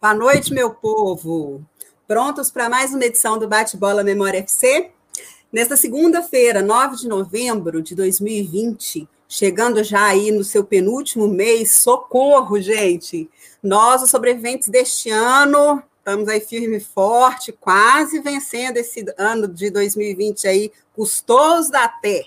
Boa noite, meu povo. Prontos para mais uma edição do Bate-Bola Memória FC? Nesta segunda-feira, 9 de novembro de 2020, chegando já aí no seu penúltimo mês, socorro, gente! Nós, os sobreviventes deste ano, estamos aí firme e forte, quase vencendo esse ano de 2020 aí, custoso da até.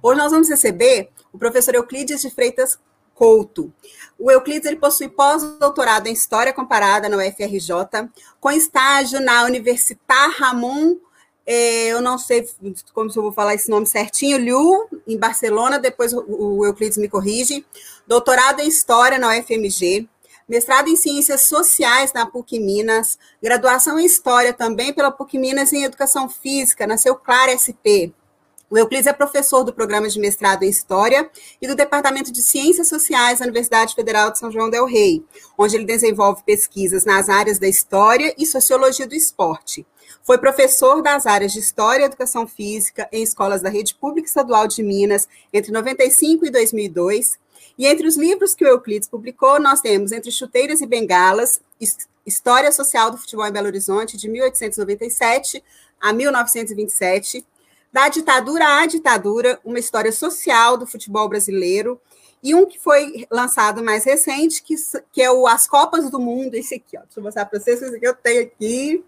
Hoje nós vamos receber o professor Euclides de Freitas Couto. O Euclides ele possui pós-doutorado em História Comparada na UFRJ, com estágio na Universitar Ramon, é, eu não sei como se eu vou falar esse nome certinho, Liu, em Barcelona, depois o Euclides me corrige, doutorado em História na UFMG, mestrado em Ciências Sociais na PUC Minas, graduação em História também pela PUC Minas em Educação Física, na Seu Claro SP, o Euclides é professor do programa de mestrado em História e do Departamento de Ciências Sociais da Universidade Federal de São João del Rei, onde ele desenvolve pesquisas nas áreas da História e Sociologia do Esporte. Foi professor das áreas de História e Educação Física em escolas da Rede Pública Estadual de Minas entre 95 e 2002. E entre os livros que o Euclides publicou, nós temos Entre Chuteiras e Bengalas, História Social do Futebol em Belo Horizonte, de 1897 a 1927, da ditadura à ditadura, uma história social do futebol brasileiro, e um que foi lançado mais recente, que, que é o As Copas do Mundo, esse aqui, ó, deixa eu mostrar para vocês, esse aqui eu tenho aqui,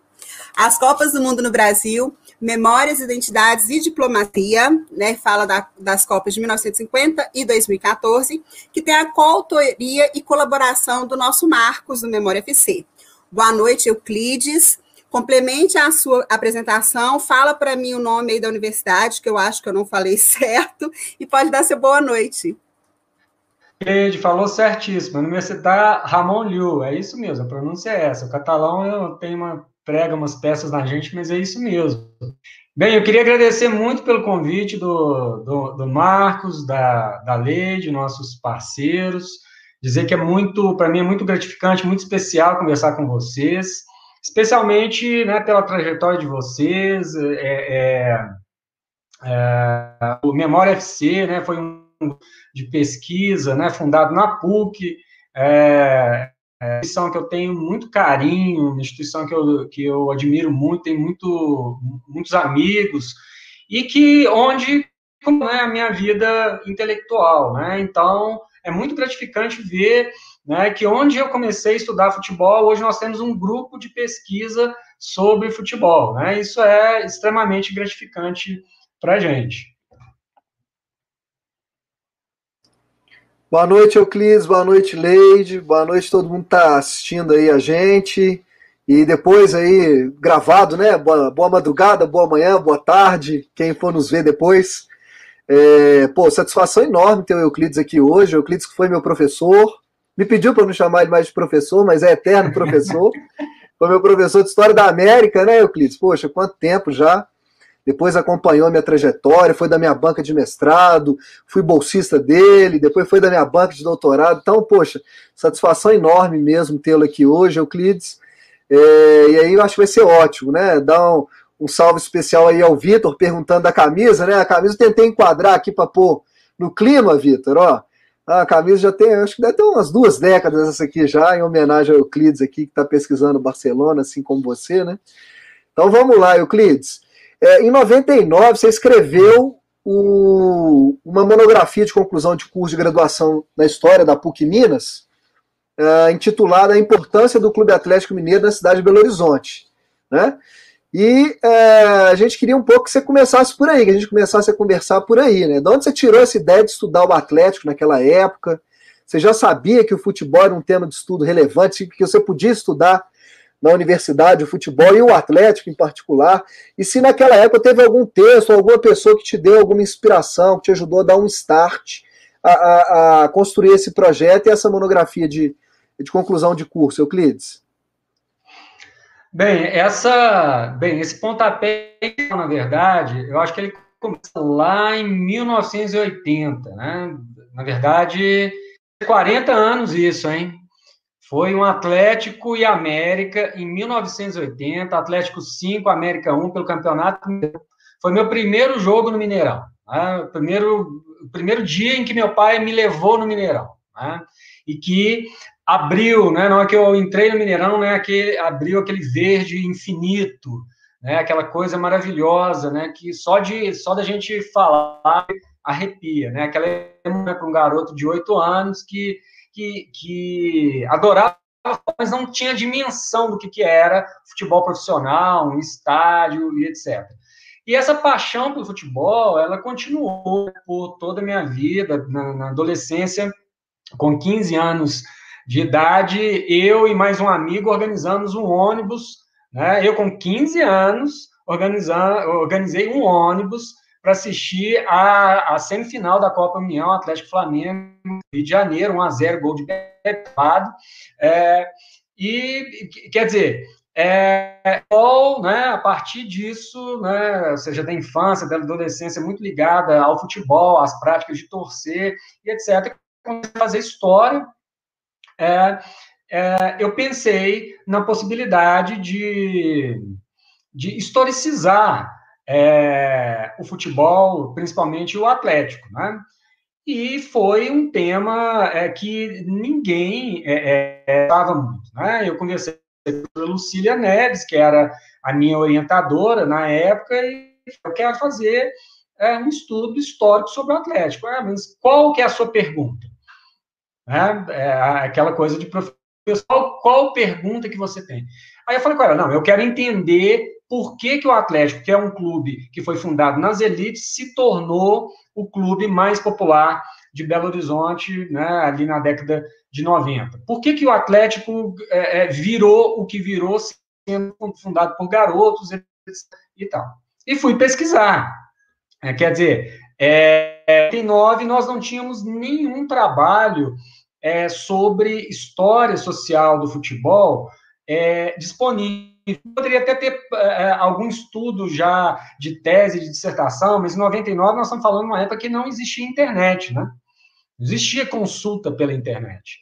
As Copas do Mundo no Brasil, Memórias, Identidades e Diplomacia, né, fala da, das Copas de 1950 e 2014, que tem a coautoria e colaboração do nosso Marcos, do Memória FC. Boa noite, Euclides. Complemente a sua apresentação, fala para mim o nome aí da universidade, que eu acho que eu não falei certo, e pode dar seu boa noite. Ele falou certíssimo. Universidade Ramon Liu, é isso mesmo, a pronúncia é essa. O catalão eu tenho uma prega umas peças na gente, mas é isso mesmo. Bem, eu queria agradecer muito pelo convite do, do, do Marcos, da, da Leide, nossos parceiros. Dizer que é muito, para mim, é muito gratificante, muito especial conversar com vocês especialmente né, pela trajetória de vocês. É, é, é, o Memória FC né, foi um de pesquisa, né, fundado na PUC, é, é, instituição que eu tenho muito carinho, uma instituição que eu, que eu admiro muito, tenho muito, muitos amigos, e que onde é a minha vida intelectual, né? Então, é muito gratificante ver né, que onde eu comecei a estudar futebol, hoje nós temos um grupo de pesquisa sobre futebol. Né? Isso é extremamente gratificante para a gente. Boa noite, Euclides. Boa noite, Leide. Boa noite, todo mundo que está assistindo aí a gente. E depois aí, gravado, né? Boa, boa madrugada, boa manhã, boa tarde, quem for nos ver depois. É, pô, satisfação enorme ter o Euclides aqui hoje. O Euclides que foi meu professor, me pediu para não chamar ele mais de professor, mas é eterno professor. Foi meu professor de História da América, né, Euclides? Poxa, quanto tempo já. Depois acompanhou minha trajetória, foi da minha banca de mestrado, fui bolsista dele, depois foi da minha banca de doutorado. Então, poxa, satisfação enorme mesmo tê-lo aqui hoje, Euclides. É, e aí eu acho que vai ser ótimo, né? Dar um, um salve especial aí ao Vitor, perguntando da camisa, né? A camisa eu tentei enquadrar aqui para pôr no clima, Vitor, ó. A camisa já tem, acho que deve ter umas duas décadas essa aqui já, em homenagem ao Euclides aqui, que está pesquisando Barcelona, assim como você, né? Então vamos lá, Euclides. É, em 99, você escreveu o, uma monografia de conclusão de curso de graduação na história da PUC Minas, é, intitulada A Importância do Clube Atlético Mineiro na cidade de Belo Horizonte. Né? E é, a gente queria um pouco que você começasse por aí, que a gente começasse a conversar por aí, né? De onde você tirou essa ideia de estudar o Atlético naquela época? Você já sabia que o futebol era um tema de estudo relevante, que você podia estudar na universidade o futebol e o Atlético em particular? E se naquela época teve algum texto, alguma pessoa que te deu alguma inspiração, que te ajudou a dar um start a, a, a construir esse projeto e essa monografia de, de conclusão de curso, Euclides? Bem, essa, bem, esse pontapé, na verdade, eu acho que ele começou lá em 1980, né? Na verdade, 40 anos isso, hein? Foi um Atlético e América em 1980, Atlético 5, América 1 pelo Campeonato Foi meu primeiro jogo no Mineirão. Né? Primeiro, primeiro dia em que meu pai me levou no Mineirão. Né? E que abriu, né? Não é que eu entrei no Mineirão, né? Que abriu aquele verde infinito, né? Aquela coisa maravilhosa, né? Que só de só da gente falar arrepia, né? Aquela né, para um garoto de oito anos que, que, que adorava, mas não tinha dimensão do que, que era futebol profissional, um estádio e etc. E essa paixão pelo futebol, ela continuou por toda a minha vida, na, na adolescência, com 15 anos de idade, eu e mais um amigo organizamos um ônibus, né? Eu com 15 anos organizei um ônibus para assistir a, a, semifinal da Copa União Atlético Flamengo Rio de Janeiro, 1 a 0 gol de Bepado. É, e quer dizer, é, ou, né, a partir disso, né, ou seja, da infância, da adolescência, muito ligada ao futebol, às práticas de torcer e etc., fazer história é, é, eu pensei na possibilidade de, de historicizar é, o futebol, principalmente o Atlético, né? E foi um tema é, que ninguém estava é, é, muito, né? Eu conversei com a Lucília Neves, que era a minha orientadora na época, e eu quero fazer um estudo histórico sobre o Atlético. Ah, mas qual que é a sua pergunta? Né? É aquela coisa de professor, qual, qual pergunta que você tem? Aí eu falei com ela, não, eu quero entender por que, que o Atlético, que é um clube que foi fundado nas elites, se tornou o clube mais popular de Belo Horizonte, né, ali na década de 90. Por que, que o Atlético é, é, virou o que virou, sendo fundado por garotos e tal? E fui pesquisar. É, quer dizer, é, em 9 nós não tínhamos nenhum trabalho é, sobre história social do futebol é, disponível. Poderia até ter é, algum estudo já de tese, de dissertação, mas em 99 nós estamos falando de uma época que não existia internet, né? Não existia consulta pela internet.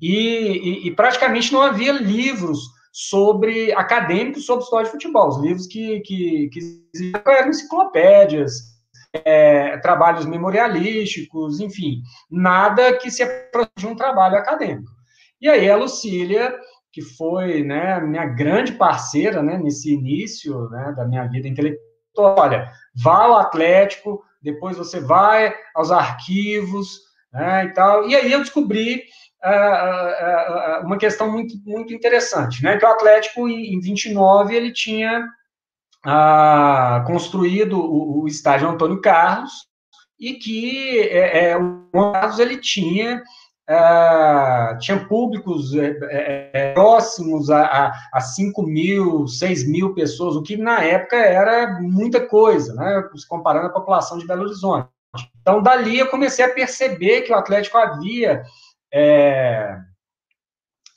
E, e, e praticamente não havia livros sobre acadêmicos sobre história de futebol. Os livros que, que, que eram enciclopédias, é, trabalhos memorialísticos, enfim, nada que se aproxime de um trabalho acadêmico. E aí a Lucília, que foi né, minha grande parceira né, nesse início né, da minha vida intelectual, olha, vá ao Atlético, depois você vai aos arquivos né, e tal. E aí eu descobri uh, uh, uh, uma questão muito, muito interessante, né, que o Atlético, em, em 29, ele tinha ah, construído o, o, estádio Antônio Carlos e que é, é, o Carlos ele tinha ah, tinha públicos é, é, é, próximos a, a, a 5 mil, 6 mil pessoas, o que na época era muita coisa, né, comparando a população de Belo Horizonte. Então, dali eu comecei a perceber que o Atlético havia é,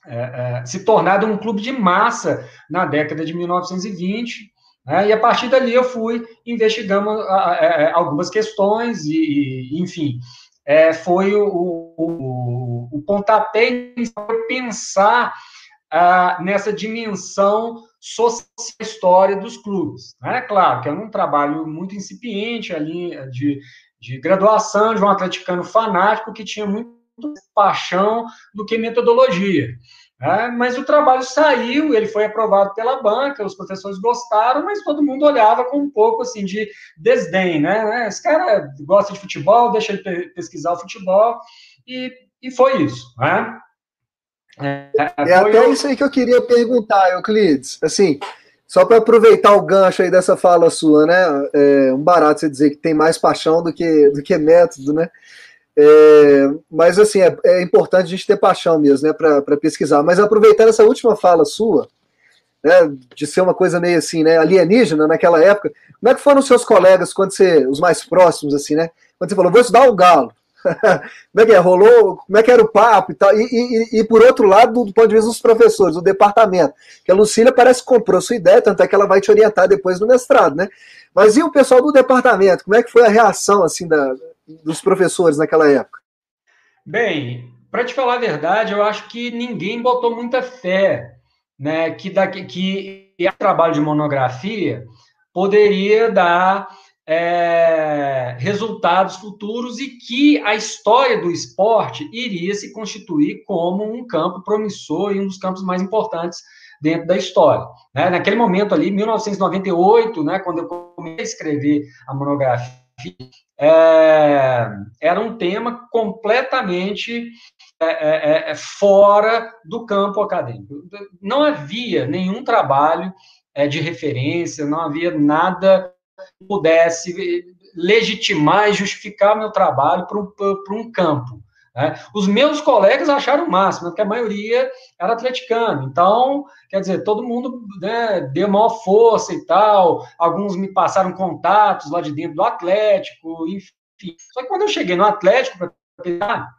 é, se tornado um clube de massa na década de 1920, né? E a partir dali eu fui investigando é, é, algumas questões e, e enfim, é, foi o, o, pontapé para pensar ah, nessa dimensão social história dos clubes. Né? Claro que é um trabalho muito incipiente ali de, de graduação de um atleticano fanático que tinha muito paixão do que metodologia. É, mas o trabalho saiu, ele foi aprovado pela banca, os professores gostaram, mas todo mundo olhava com um pouco assim de desdém, né? Esse cara gosta de futebol, deixa ele pesquisar o futebol, e, e foi isso, né? É, é até isso aí que eu queria perguntar, Euclides. Assim, só para aproveitar o gancho aí dessa fala sua, né? É um barato você dizer que tem mais paixão do que, do que método, né? É, mas assim, é, é, importante a gente ter paixão mesmo, né, para pesquisar. Mas aproveitando essa última fala sua, né, de ser uma coisa meio assim, né, alienígena naquela época, como é que foram os seus colegas quando você, os mais próximos, assim, né? Quando você falou, vou estudar o galo. como é que é? Rolou? Como é que era o papo e tal? E, e, e, por outro lado, do, ponto de vista dos professores, do departamento, que a Lucília parece que comprou sua ideia, tanto é que ela vai te orientar depois no mestrado, né? Mas e o pessoal do departamento? Como é que foi a reação, assim, da, dos professores naquela época? Bem, para te falar a verdade, eu acho que ninguém botou muita fé, né, que daqui que o trabalho de monografia poderia dar é, resultados futuros e que a história do esporte iria se constituir como um campo promissor e um dos campos mais importantes dentro da história. Né? Naquele momento ali, 1998, né, quando eu comecei a escrever a monografia, é, era um tema completamente é, é, é fora do campo acadêmico. Não havia nenhum trabalho é, de referência, não havia nada pudesse legitimar e justificar meu trabalho para um, um campo. Né? Os meus colegas acharam o máximo, porque a maioria era atleticano. Então, quer dizer, todo mundo né, deu maior força e tal. Alguns me passaram contatos lá de dentro do Atlético, enfim. Só que quando eu cheguei no Atlético para pegar,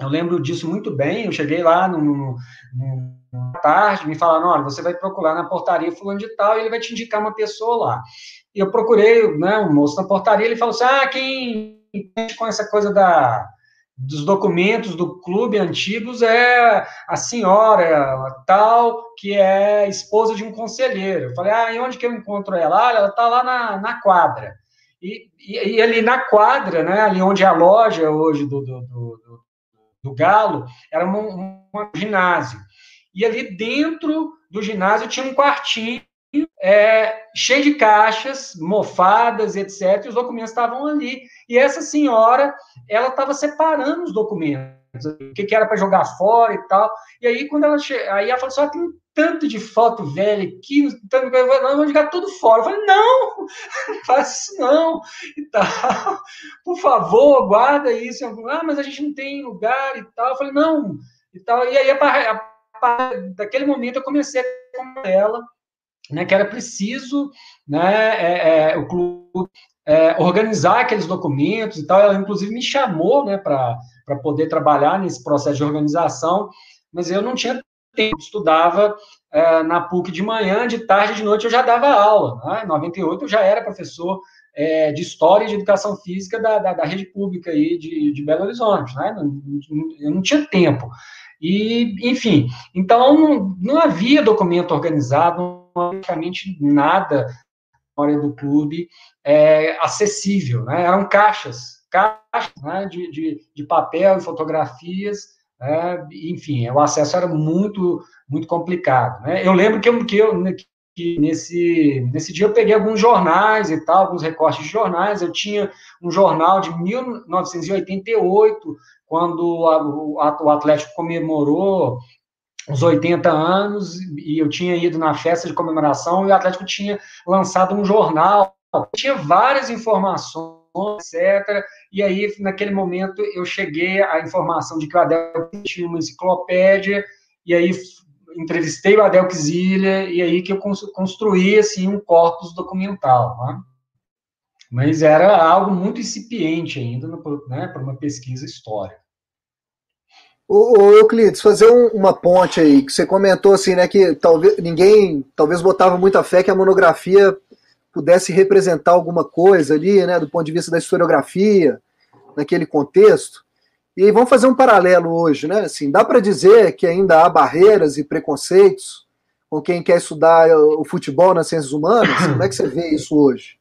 eu lembro disso muito bem. Eu cheguei lá no, no tarde, me falaram: olha, você vai procurar na portaria fulano de tal e ele vai te indicar uma pessoa lá. E eu procurei né, um moço na portaria, ele falou assim: ah, quem com essa coisa da dos documentos do clube antigos é a senhora tal, que é esposa de um conselheiro. Eu falei, ah, e onde que eu encontro ela? Ah, ela está lá na, na quadra. E, e, e, ali na quadra, né, ali onde é a loja hoje do, do, do, do Galo, era um, um ginásio. E ali dentro do ginásio tinha um quartinho é, cheio de caixas, mofadas, etc. E os documentos estavam ali. E essa senhora, ela estava separando os documentos, o que, que era para jogar fora e tal. E aí, quando ela che... aí ela falou assim: ah, tem um tanto de foto velha aqui, tanto... eu vou jogar tudo fora. Eu falei: não, não faz isso não. E tal. Por favor, guarda isso. Ah, mas a gente não tem lugar e tal. Eu falei: não. E, tal. e aí, a, a, a, daquele momento, eu comecei a com ela né, que era preciso né, é, é, o clube é, organizar aqueles documentos e tal. Ela, inclusive, me chamou né, para poder trabalhar nesse processo de organização, mas eu não tinha tempo, estudava é, na PUC de manhã, de tarde, de noite eu já dava aula. Né? Em 98 eu já era professor é, de História e de Educação Física da, da, da rede pública aí de, de Belo Horizonte. Né? eu não tinha tempo. E, enfim, então não, não havia documento organizado, praticamente nada na do clube é, acessível, né? Eram caixas, caixas né, de, de, de papel e fotografias, né? enfim, o acesso era muito, muito complicado, né? Eu lembro que eu, que eu que nesse, nesse dia eu peguei alguns jornais e tal, alguns recortes de jornais, eu tinha um jornal de 1988, quando a, o Atlético comemorou os 80 anos e eu tinha ido na festa de comemoração e o Atlético tinha lançado um jornal, tinha várias informações, etc. E aí, naquele momento, eu cheguei à informação de que o Adel tinha uma enciclopédia, e aí entrevistei o Adel Quizilha, e aí que eu construí, assim, um corpus documental, né? Mas era algo muito incipiente ainda, né, para uma pesquisa histórica. Ô, Euclides, fazer um, uma ponte aí, que você comentou assim, né, que talvez ninguém talvez botava muita fé que a monografia pudesse representar alguma coisa ali, né, do ponto de vista da historiografia, naquele contexto. E vamos fazer um paralelo hoje, né? Assim, dá para dizer que ainda há barreiras e preconceitos com quem quer estudar o futebol nas ciências humanas? Como é que você vê isso hoje?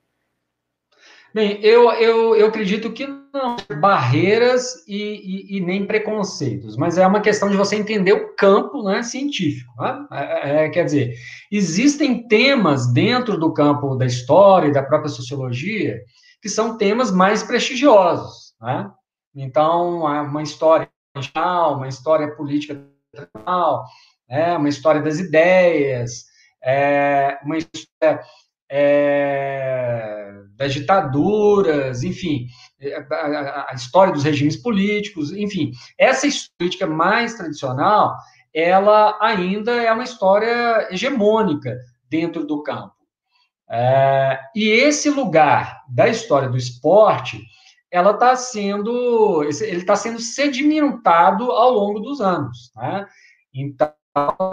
Bem, eu, eu, eu acredito que não barreiras e, e, e, nem preconceitos, mas é uma questão de você entender o campo né, científico. Né? É, é, é, quer dizer, existem temas dentro do campo da história e da própria sociologia que são temas mais prestigiosos. Né? Então, uma história uma história política é, uma história das ideias, é, uma história é, das ditaduras, enfim, a, a, história dos regimes políticos, enfim, essa política mais tradicional, ela ainda é uma história hegemônica dentro do campo. É, e esse lugar da história do esporte, ela está sendo, ele está sendo sedimentado ao longo dos anos, né? Então,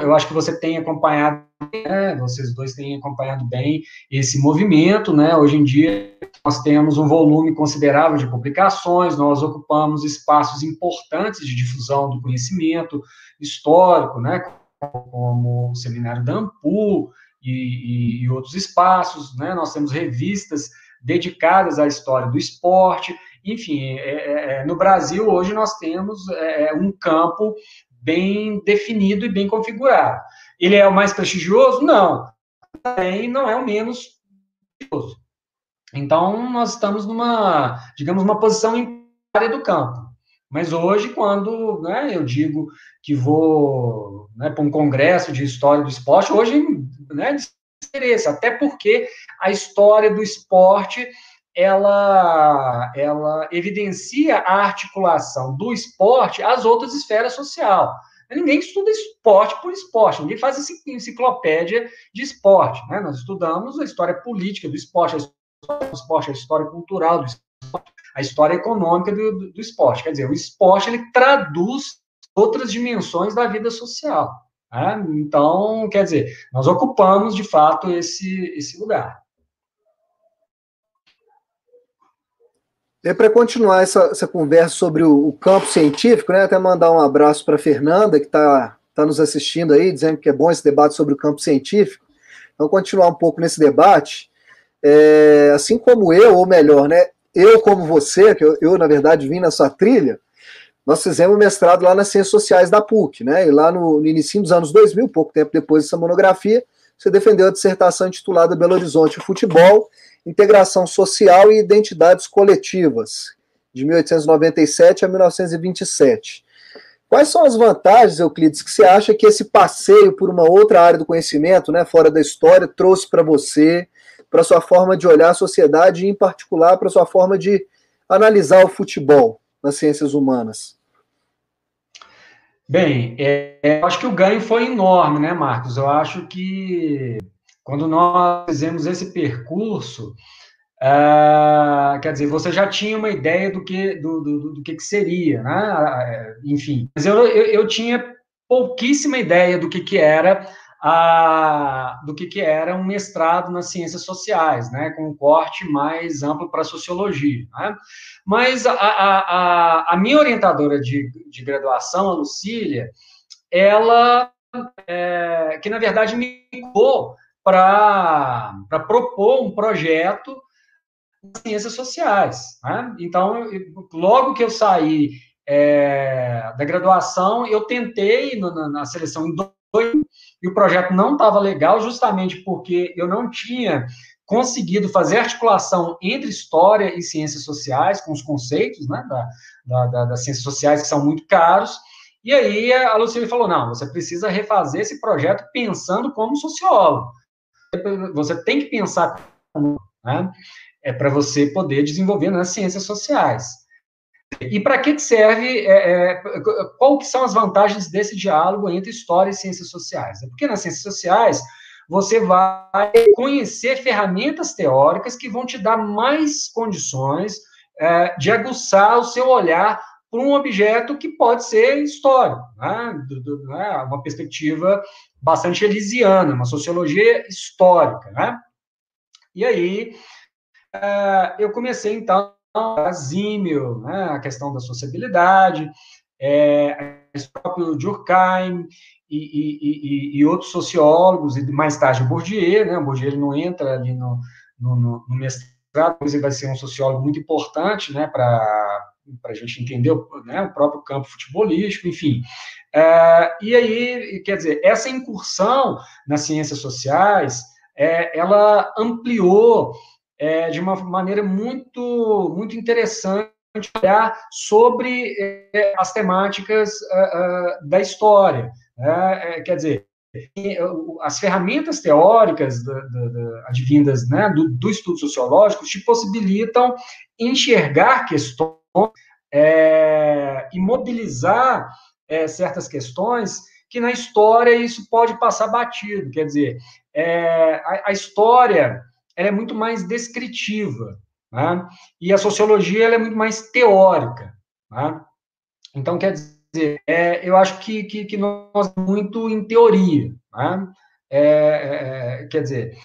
eu acho que você tem acompanhado né, vocês dois têm acompanhado bem esse movimento, né? Hoje em dia nós temos um volume considerável de publicações, nós ocupamos espaços importantes de difusão do conhecimento histórico, né? Como o Seminário da Ampu e, e, e outros espaços, né? Nós temos revistas dedicadas à história do esporte, enfim, é, é, é no Brasil hoje nós temos é, um campo bem definido e bem configurado. Ele é o mais prestigioso? Não. Também não é o menos prestigioso. Então, nós estamos numa, digamos, uma posição em área do campo. Mas hoje, quando né, eu digo que vou né, para um congresso de história do esporte, hoje, né, interesse, até porque a história do esporte ela, ela evidencia a articulação do esporte às outras esferas sociais. Ninguém estuda esporte por esporte, ninguém faz enciclopédia de esporte. Né? Nós estudamos a história política do esporte, a história do esporte, a história cultural do esporte, a história econômica do, do, esporte. Quer dizer, o esporte ele traduz outras dimensões da vida social. Né? Então, quer dizer, nós ocupamos de fato esse, esse lugar. E para continuar essa, essa, conversa sobre o, o, campo científico, né, até mandar um abraço para a Fernanda, que está tá nos assistindo aí, dizendo que é bom esse debate sobre o campo científico. Então, continuar um pouco nesse debate. É, assim como eu, ou melhor, né, eu como você, que eu, eu, na verdade vim nessa trilha, nós fizemos mestrado lá nas Ciências Sociais da PUC, né, e lá no, no início dos anos 2000, pouco tempo depois dessa monografia, você defendeu a dissertação intitulada Belo Horizonte Futebol, Integração Social e Identidades Coletivas, de 1897 a 1927. Quais são as vantagens, Euclides, que você acha que esse passeio por uma outra área do conhecimento, né, fora da história, trouxe para você, para sua forma de olhar a sociedade e, em particular, para sua forma de analisar o futebol nas ciências humanas? Bem, é, eu acho que o ganho foi enorme, né, Marcos? Eu acho que quando nós fizemos esse percurso, uh, quer dizer, você já tinha uma ideia do que, do, do, do que, que, seria, né? Enfim, mas eu, eu, eu, tinha pouquíssima ideia do que, que era a, do que, que era um mestrado nas ciências sociais, né? Com um corte mais amplo para a sociologia, né? Mas a, a, a, a minha orientadora de, de graduação, a Lucília, ela, é, que na verdade me ligou para propor um projeto de ciências sociais. Né? Então, logo que eu saí é, da graduação, eu tentei na, na, seleção em dois, e o projeto não estava legal, justamente porque eu não tinha conseguido fazer articulação entre história e ciências sociais, com os conceitos né, da, da, da, das ciências sociais, que são muito caros. E aí a Lucília falou: não, você precisa refazer esse projeto pensando como sociólogo você tem que pensar né? É para você poder desenvolver nas ciências sociais. E para que serve, é, é, qual que são as vantagens desse diálogo entre história e ciências sociais? É porque nas ciências sociais você vai conhecer ferramentas teóricas que vão te dar mais condições é, de aguçar o seu olhar para um objeto que pode ser histórico, né? Do, do, né? uma perspectiva bastante elisiana, uma sociologia histórica, né? E aí uh, eu comecei então a Zímio, né, a questão da sociabilidade, é, o próprio Durkheim e, e, e, e, outros sociólogos, e mais tarde o Bourdieu, né, o Bourdieu ele não entra ali no, no, no mestrado, mas ele vai ser um sociólogo muito importante, né, para para a gente entender né, o próprio campo futebolístico, enfim. É, e aí, quer dizer, essa incursão nas ciências sociais, é, ela ampliou é, de uma maneira muito, muito interessante olhar sobre é, as temáticas uh, uh, da história. Né? É, quer dizer, as ferramentas teóricas da, da, da, advindas né, do, do estudo sociológico te possibilitam enxergar questões é, e mobilizar é, certas questões que na história isso pode passar batido. Quer dizer, é, a, a, história é muito mais descritiva, né? e a sociologia é muito mais teórica. Né? Então, quer dizer, é, eu acho que, que, que, nós muito em teoria. Né? é, é, quer dizer,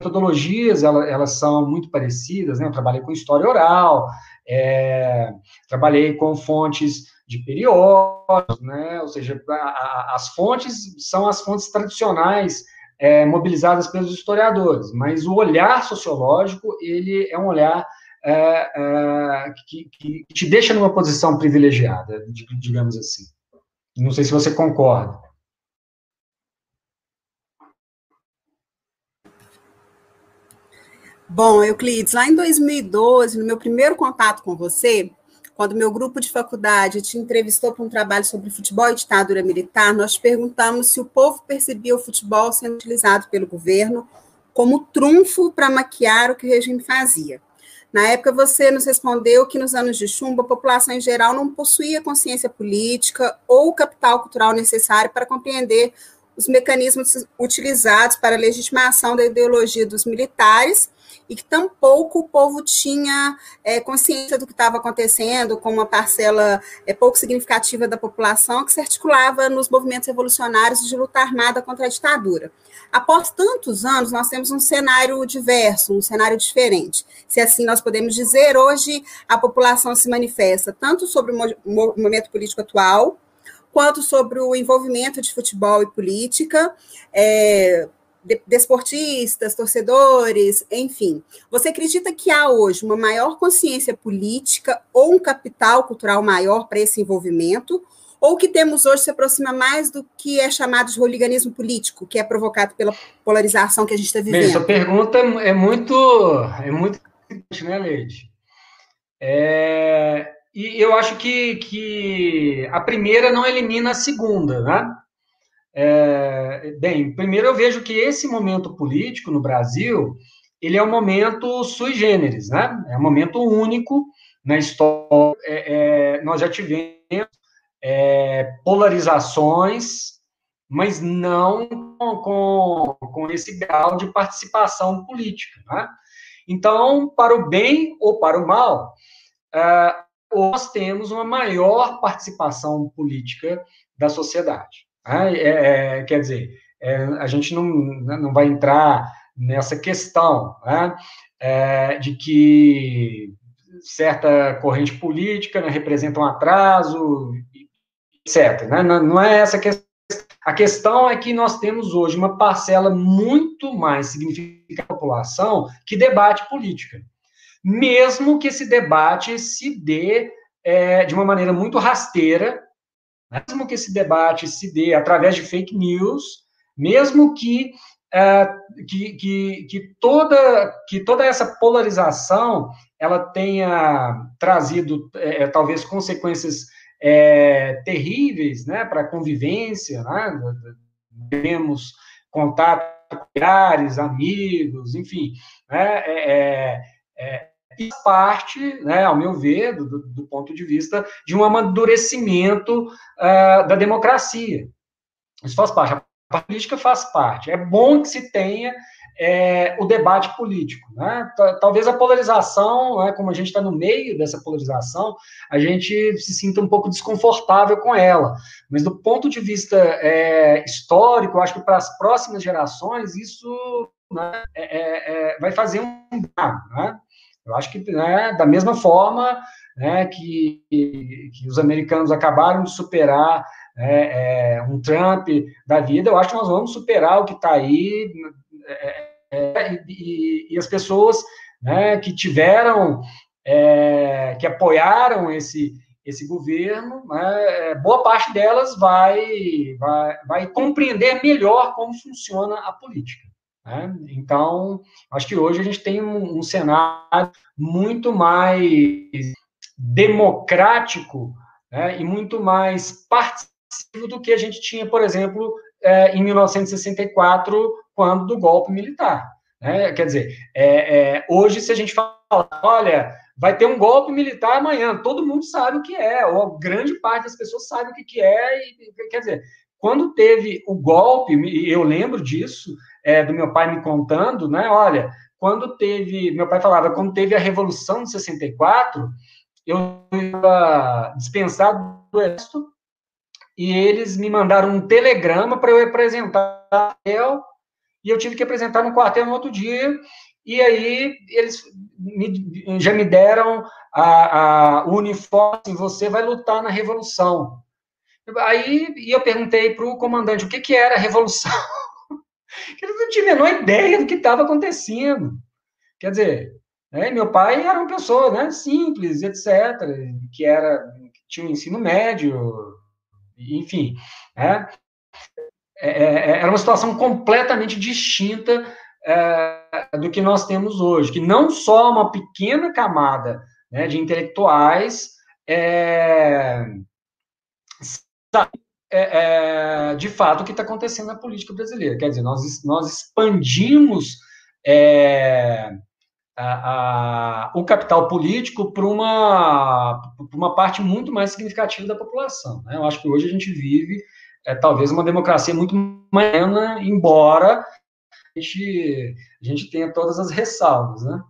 metodologias elas, elas, são muito parecidas, né? Eu trabalhei com história oral, é, trabalhei com fontes de periódicos, né? Ou seja, a, a, as fontes são as fontes tradicionais é, mobilizadas pelos historiadores, mas o olhar sociológico ele é um olhar é, é, que, que, te deixa numa posição privilegiada, digamos assim. Não sei se você concorda. Bom, Euclides, lá em 2012, no meu primeiro contato com você, quando meu grupo de faculdade te entrevistou para um trabalho sobre futebol e ditadura militar, nós perguntamos se o povo percebia o futebol sendo utilizado pelo governo como trunfo para maquiar o que o regime fazia. Na época, você nos respondeu que nos anos de chumbo, a população em geral não possuía consciência política ou capital cultural necessário para compreender os mecanismos utilizados para a legitimação da ideologia dos militares e que tampouco o povo tinha é, consciência do que estava acontecendo com uma parcela é, pouco significativa da população que se articulava nos movimentos revolucionários de luta armada contra a ditadura. Após tantos anos, nós temos um cenário diverso, um cenário diferente. Se assim nós podemos dizer, hoje a população se manifesta tanto sobre o momento político atual, quanto sobre o envolvimento de futebol e política, é, desportistas, torcedores, enfim. Você acredita que há hoje uma maior consciência política ou um capital cultural maior para esse envolvimento? Ou que temos hoje se aproxima mais do que é chamado de hooliganismo político, que é provocado pela polarização que a gente está vivendo? Bem, essa pergunta é muito, é muito né, Leide? É, e eu acho que, que a primeira não elimina a segunda, né? É, bem, primeiro eu vejo que esse momento político no Brasil, ele é um momento sui generis, né? É um momento único na história. É, é, nós já tivemos é, polarizações, mas não com, com esse grau de participação política, né? Então, para o bem ou para o mal, é, nós temos uma maior participação política da sociedade. Né? É, é, quer dizer, é, a gente não, não vai entrar nessa questão né? É, de que certa corrente política né, representa um atraso, etc. Né? Não, não é essa a questão. A questão é que nós temos hoje uma parcela muito mais significativa da população que debate política. Mesmo que esse debate se dê é, de uma maneira muito rasteira, mesmo que esse debate se dê através de fake news, mesmo que, é, que, que, que, toda, que toda essa polarização ela tenha trazido, é, talvez, consequências é, terríveis né, para a convivência, né? temos contato com familiares, amigos, enfim, né, é, é parte, né, ao meu ver, do, do, ponto de vista de um amadurecimento uh, da democracia. Isso faz parte. A política faz parte. É bom que se tenha é, o debate político. Né? Talvez a polarização, né, como a gente está no meio dessa polarização, a gente se sinta um pouco desconfortável com ela. Mas do ponto de vista é, histórico, eu acho que para as próximas gerações isso né, é, é, é vai fazer um. Né? Eu acho que, né, da mesma forma né, que, que os americanos acabaram de superar né, é, um Trump da vida, eu acho que nós vamos superar o que está aí, é, é, e, e, as pessoas né, que tiveram, é, que apoiaram esse, esse governo, né, é, boa parte delas vai, vai, vai compreender melhor como funciona a política. Né? Então, acho que hoje a gente tem um, um cenário muito mais democrático né, e muito mais participativo do que a gente tinha, por exemplo, é, em 1964, quando do golpe militar. Né? Quer dizer, é, é, hoje, se a gente fala, olha, vai ter um golpe militar amanhã, todo mundo sabe o que é, ou grande parte das pessoas sabe o que, que é, e, quer dizer, quando teve o golpe, eu lembro disso, é, do meu pai me contando, né? Olha, quando teve, meu pai falava, quando teve a Revolução de 64, eu estava dispensado do Exército e eles me mandaram um telegrama para eu apresentar e eu tive que apresentar no quartel no outro dia, e aí eles me, já me deram a, a, o uniforme, você vai lutar na revolução. Aí e eu perguntei para o comandante o que, que era a revolução. Ele não tinha a menor ideia do que estava acontecendo. Quer dizer, né, meu pai era uma pessoa né, simples, etc., que era tinha um ensino médio, enfim. Né, é, é, era uma situação completamente distinta é, do que nós temos hoje, que não só uma pequena camada né, de intelectuais é, é, é, de fato o que está acontecendo na política brasileira. Quer dizer, nós, nós expandimos é, a, a, o capital político para uma, uma parte muito mais significativa da população. Né? Eu acho que hoje a gente vive é, talvez uma democracia muito mais, embora a gente, a gente tenha todas as ressalvas. Né?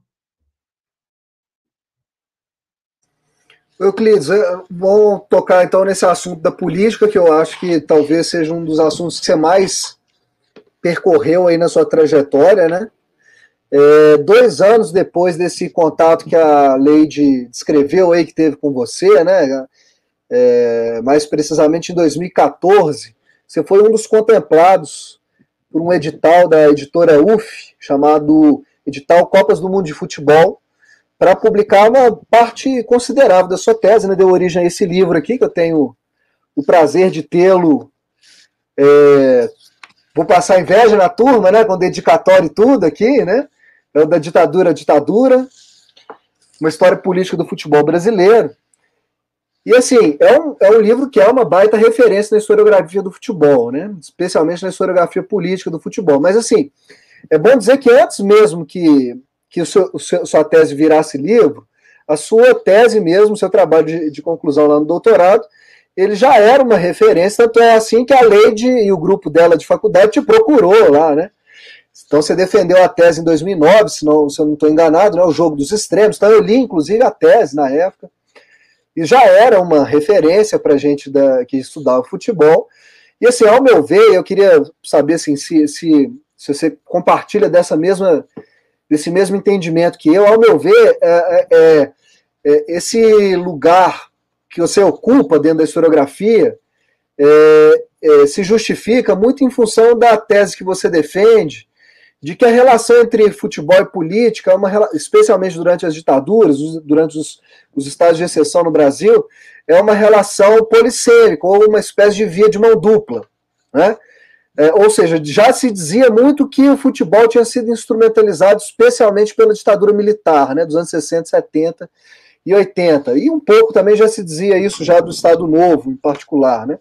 Euclides, é, vamos tocar então nesse assunto da política, que eu acho que talvez seja um dos assuntos que você mais percorreu aí na sua trajetória, né? É, dois anos depois desse contato que a Leide descreveu aí, que teve com você, né? É, mais precisamente em 2014, você foi um dos contemplados por um edital da editora UF, chamado Edital Copas do Mundo de Futebol, para publicar uma parte considerável da sua tese, né? Deu origem a esse livro aqui, que eu tenho o prazer de tê-lo. É, vou passar inveja na turma, né? Com dedicatório e tudo aqui, né? É da ditadura à ditadura, uma história política do futebol brasileiro. E assim, é um, é um livro que é uma baita referência na historiografia do futebol, né? Especialmente na historiografia política do futebol. Mas assim, é bom dizer que antes mesmo que que o seu, o seu, sua tese virasse livro, a sua tese mesmo, seu trabalho de, de, conclusão lá no doutorado, ele já era uma referência, tanto é assim que a Leide e o grupo dela de faculdade te procurou lá, né? Então você defendeu a tese em 2009, se, não, se eu não estou enganado, né, o jogo dos extremos. Então eu li, inclusive, a tese na época. E já era uma referência para a gente da, que estudava futebol. E assim, ao meu ver, eu queria saber assim, se, se, se você compartilha dessa mesma desse mesmo entendimento que eu, ao meu ver, é, é, é, é esse lugar que você ocupa dentro da historiografia é, é, se justifica muito em função da tese que você defende, de que a relação entre futebol e política, uma, especialmente durante as ditaduras, durante os, os estados de exceção no Brasil, é uma relação polissêmica, ou uma espécie de via de mão dupla. Né? É, ou seja, já se dizia muito que o futebol tinha sido instrumentalizado especialmente pela ditadura militar, né, dos anos 60, 70 e 80. E um pouco também já se dizia isso já do Estado Novo, em particular, né,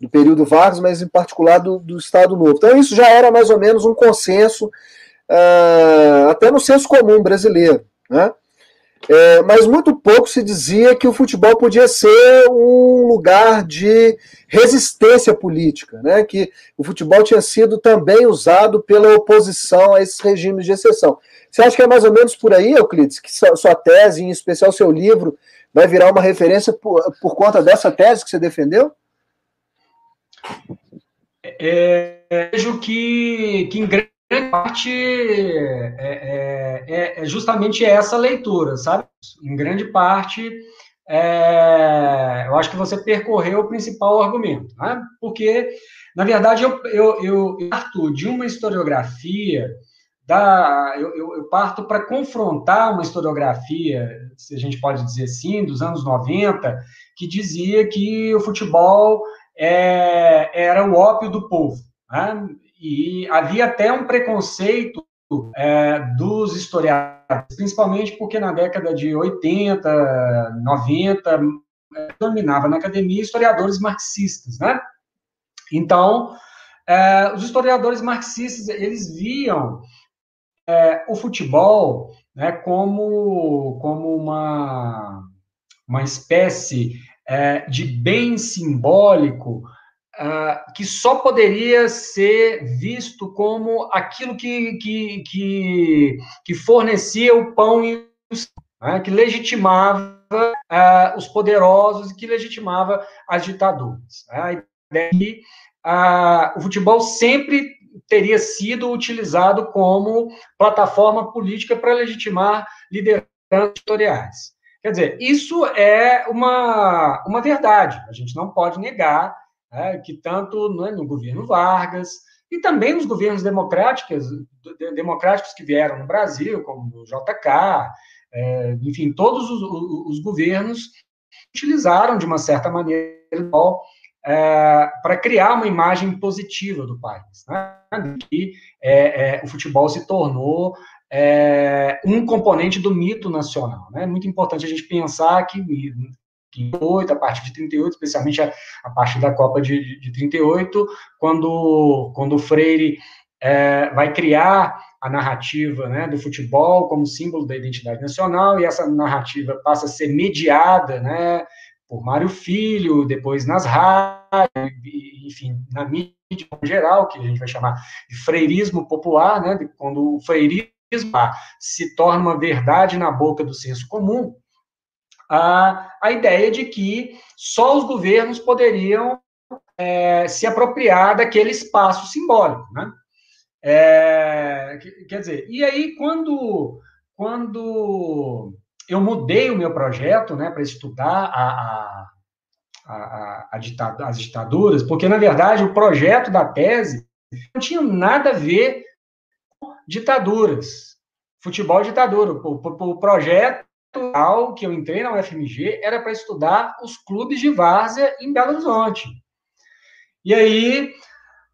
do período Vargas, mas em particular do, do Estado Novo. Então isso já era mais ou menos um consenso, uh, até no senso comum brasileiro, né. É, mas muito pouco se dizia que o futebol podia ser um lugar de resistência política, né? que o futebol tinha sido também usado pela oposição a esses regimes de exceção. Você acha que é mais ou menos por aí, Euclides, que sua tese, em especial seu livro, vai virar uma referência por, por conta dessa tese que você defendeu? É, vejo que, que em grande parte é, é, é, é, justamente essa leitura, sabe? Em grande parte, é, eu acho que você percorreu o principal argumento, né? porque, na verdade, eu, eu, eu, parto de uma historiografia, da, eu, eu, eu parto para confrontar uma historiografia, se a gente pode dizer assim, dos anos 90, que dizia que o futebol é, era o ópio do povo. Né? E havia até um preconceito é, dos historiadores, principalmente porque na década de 80, 90, é, dominava na academia historiadores marxistas, né? Então, é, os historiadores marxistas, eles viam é, o futebol né, como, como uma, uma espécie é, de bem simbólico uh, que só poderia ser visto como aquilo que, que, que, que fornecia o pão e o né, que legitimava uh, os poderosos e que legitimava as ditaduras. Né? A ideia que uh, o futebol sempre teria sido utilizado como plataforma política para legitimar lideranças editoriais. Quer dizer, isso é uma, uma verdade, a gente não pode negar né, que tanto né, no governo Vargas e também nos governos democráticos, democráticos que vieram no Brasil, como o JK, é, enfim, todos os, os, governos utilizaram, de uma certa maneira, é, para criar uma imagem positiva do país. Né? Que é, é, o futebol se tornou é, um componente do mito nacional. Né? É muito importante a gente pensar que 38, a partir de 38, especialmente a, a partir da Copa de, de 38, quando, quando o Freire é, vai criar a narrativa né, do futebol como símbolo da identidade nacional, e essa narrativa passa a ser mediada né, por Mário Filho, depois nas rádios, enfim, na mídia em geral, que a gente vai chamar de freirismo popular, né, quando o freirismo se torna uma verdade na boca do senso comum, a, a ideia de que só os governos poderiam é, se apropriar daquele espaço simbólico, né? É, quer dizer, e aí quando, quando eu mudei o meu projeto né, para estudar a, a, a, a ditad as ditaduras, porque, na verdade, o projeto da tese não tinha nada a ver com ditaduras, futebol ditadura. O, o, o projeto que eu entrei na UFMG era para estudar os clubes de várzea em Belo Horizonte. E aí,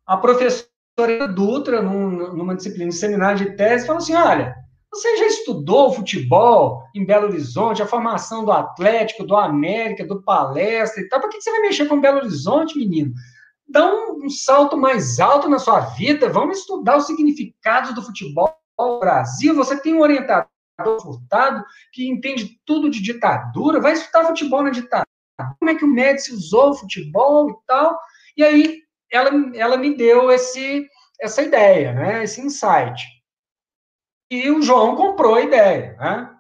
a professora Dutra, num, numa disciplina de seminário de tese, falou assim: olha, você já estudou futebol em Belo Horizonte, a formação do Atlético, do América, do Palestra e tal? Por que você vai mexer com Belo Horizonte, menino? Dá um, um salto mais alto na sua vida, vamos estudar os significados do futebol no Brasil. Você tem um orientador Furtado que entende tudo de ditadura, vai estudar futebol na ditadura. Como é que o Médici usou o futebol e tal? E aí ela, ela me deu esse, essa ideia, né? esse insight. E o João comprou a ideia. Né?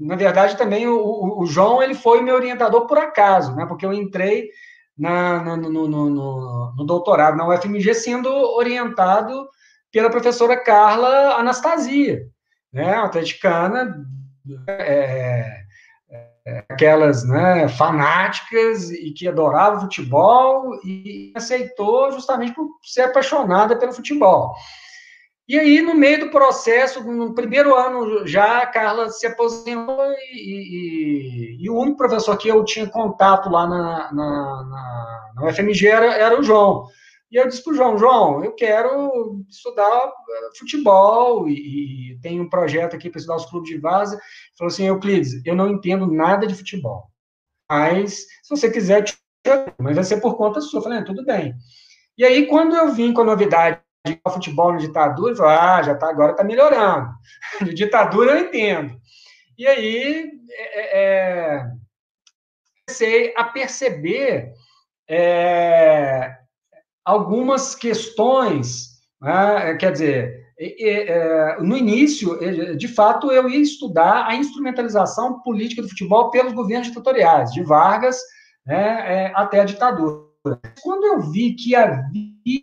Na, verdade, também o, o, João ele foi meu orientador por acaso, né? porque eu entrei na no, no, no, no, doutorado na UFMG sendo orientado pela professora Carla Anastasia, né? atleticana, é, aquelas né, fanáticas e que adorava futebol e aceitou justamente por ser apaixonada pelo futebol. E aí, no meio do processo, no primeiro ano já, a Carla se aposentou e, e, e o único professor que eu tinha contato lá na, na, na, na UFMG era, era o João. E eu disse para o João, João, eu quero estudar eh, futebol e, e tem um projeto aqui para estudar os clubes de vaza. Ele falou assim, Euclides, eu não entendo nada de futebol, mas se você quiser, mas vai ser por conta sua. Eu falei, ah, tudo bem. E aí, quando eu vim com a novidade de futebol na ditadura, eu falei, ah, já tá, agora está melhorando. De ditadura eu entendo. E aí, é, é, comecei a perceber é, algumas questões, né, quer dizer, é, no início, de fato, eu ia estudar a instrumentalização política do futebol pelos governos ditatoriais, de Vargas né, é, até a ditadura. Quando eu vi que havia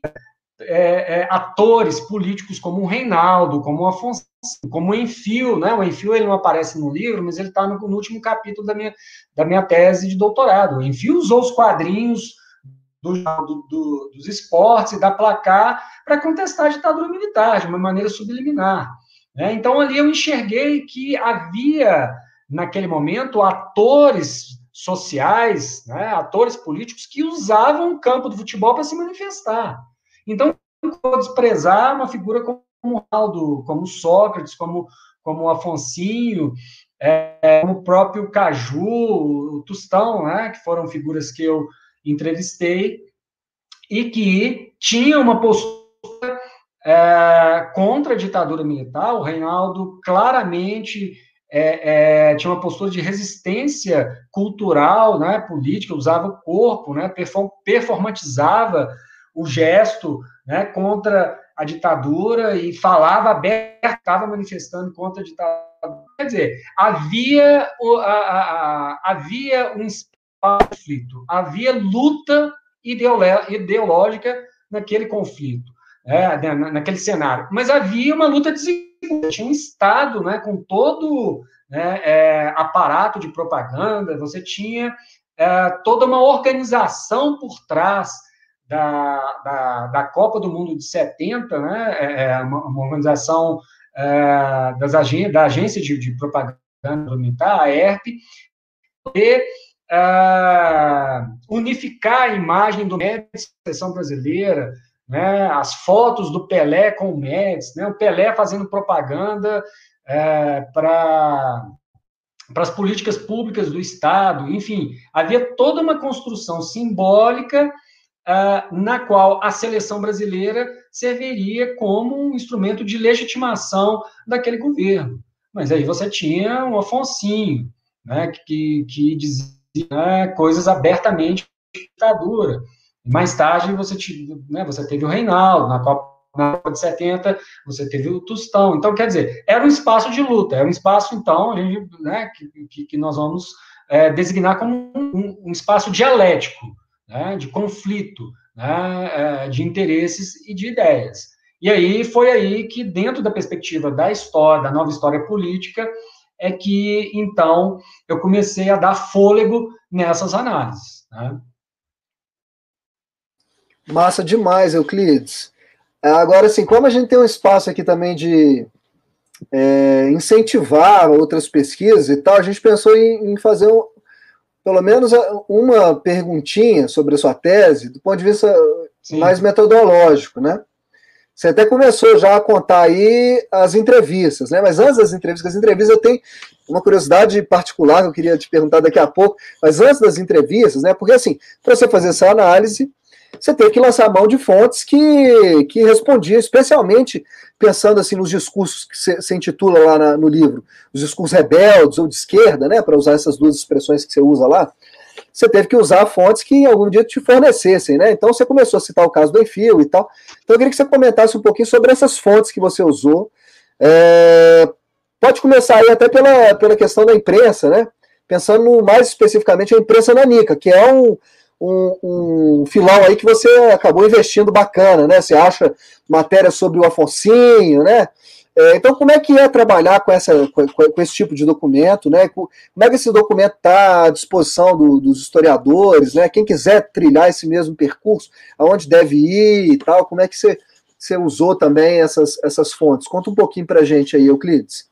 é, é, atores políticos como o Reinaldo, como o Afonso, como o Enfio, né? O Enfio ele não aparece no livro, mas ele está no, no, último capítulo da minha, da minha tese de doutorado. O Enfio usou os quadrinhos do, do, dos esportes e da placar para contestar a ditadura militar de uma maneira subliminar. Né? Então, ali eu enxerguei que havia, naquele momento, atores sociais, né, atores políticos que usavam o campo do futebol para se manifestar. Então, não vou desprezar uma figura como o Aldo, como Sócrates, como, como o Afonsinho, é, como o próprio Caju, o Tostão, né, que foram figuras que eu entrevistei e que tinha uma postura é, contra a ditadura militar. O Reinaldo claramente é, é, tinha uma postura de resistência cultural, né, política, usava o corpo, né, performatizava o gesto né, contra a ditadura e falava aberto, estava manifestando contra a ditadura. Quer dizer, havia, a, a, a, havia um conflito, havia luta ideológica naquele conflito. é, naquele cenário. Mas havia uma luta desigual, tinha um Estado né, com todo né, é, aparato de propaganda, você tinha é, toda uma organização por trás da, da, da, Copa do Mundo de 70, né, é, é, uma, uma organização é, das ag da agência de, de propaganda a ERP, poder uh, unificar a imagem do Médici da seleção brasileira, né, as fotos do Pelé com o Médici, né, o Pelé fazendo propaganda uh, para para as políticas públicas do Estado, enfim, havia toda uma construção simbólica uh, na qual a seleção brasileira serviria como um instrumento de legitimação daquele governo. Mas aí você tinha um Afonsinho, né, que, que dizia né, coisas abertamente ditadura. Mais tarde você, né, você teve o Reinaldo, na Copa, na Copa de 70, você teve o Tostão. Então, quer dizer, era um espaço de luta, era um espaço, então, a gente, né, que, que nós vamos é, designar como um, um, espaço dialético, né, de conflito, né, é, de interesses e de ideias. E aí foi aí que, dentro da perspectiva da história, da nova história política, é que, então, eu comecei a dar fôlego nessas análises. Né? Massa demais, Euclides. É, agora, assim, como a gente tem um espaço aqui também de é, incentivar outras pesquisas e tal, a gente pensou em, em fazer um, pelo menos uma perguntinha sobre a sua tese, do ponto de vista Sim. mais metodológico, né? Você até começou já a contar aí as entrevistas, né? Mas antes das entrevistas, as entrevistas eu tenho uma curiosidade particular que eu queria te perguntar daqui a pouco, mas antes das entrevistas, né? Porque assim, para você fazer essa análise, você teve que lançar mão de fontes que, que respondiam, especialmente pensando assim nos discursos que você intitula lá na, no livro, os discursos rebeldes ou de esquerda, né? Para usar essas duas expressões que você usa lá você teve que usar fontes que em algum dia te fornecessem, né? Então você começou a citar o caso do Enfio e tal. Então eu queria que você comentasse um pouquinho sobre essas fontes que você usou. É... Pode começar aí até pela, pela questão da imprensa, né? Pensando mais especificamente a imprensa nanica, que é um, um, um filão aí que você acabou investindo bacana, né? Você acha matéria sobre o Afonsinho, né? É, então, como é que é trabalhar com, essa, com, com, esse tipo de documento? Né? Como é que esse documento está à disposição do, dos historiadores? Né? Quem quiser trilhar esse mesmo percurso, aonde deve ir e tal? Como é que você, você usou também essas, essas fontes? Conta um pouquinho para a gente aí, Euclides.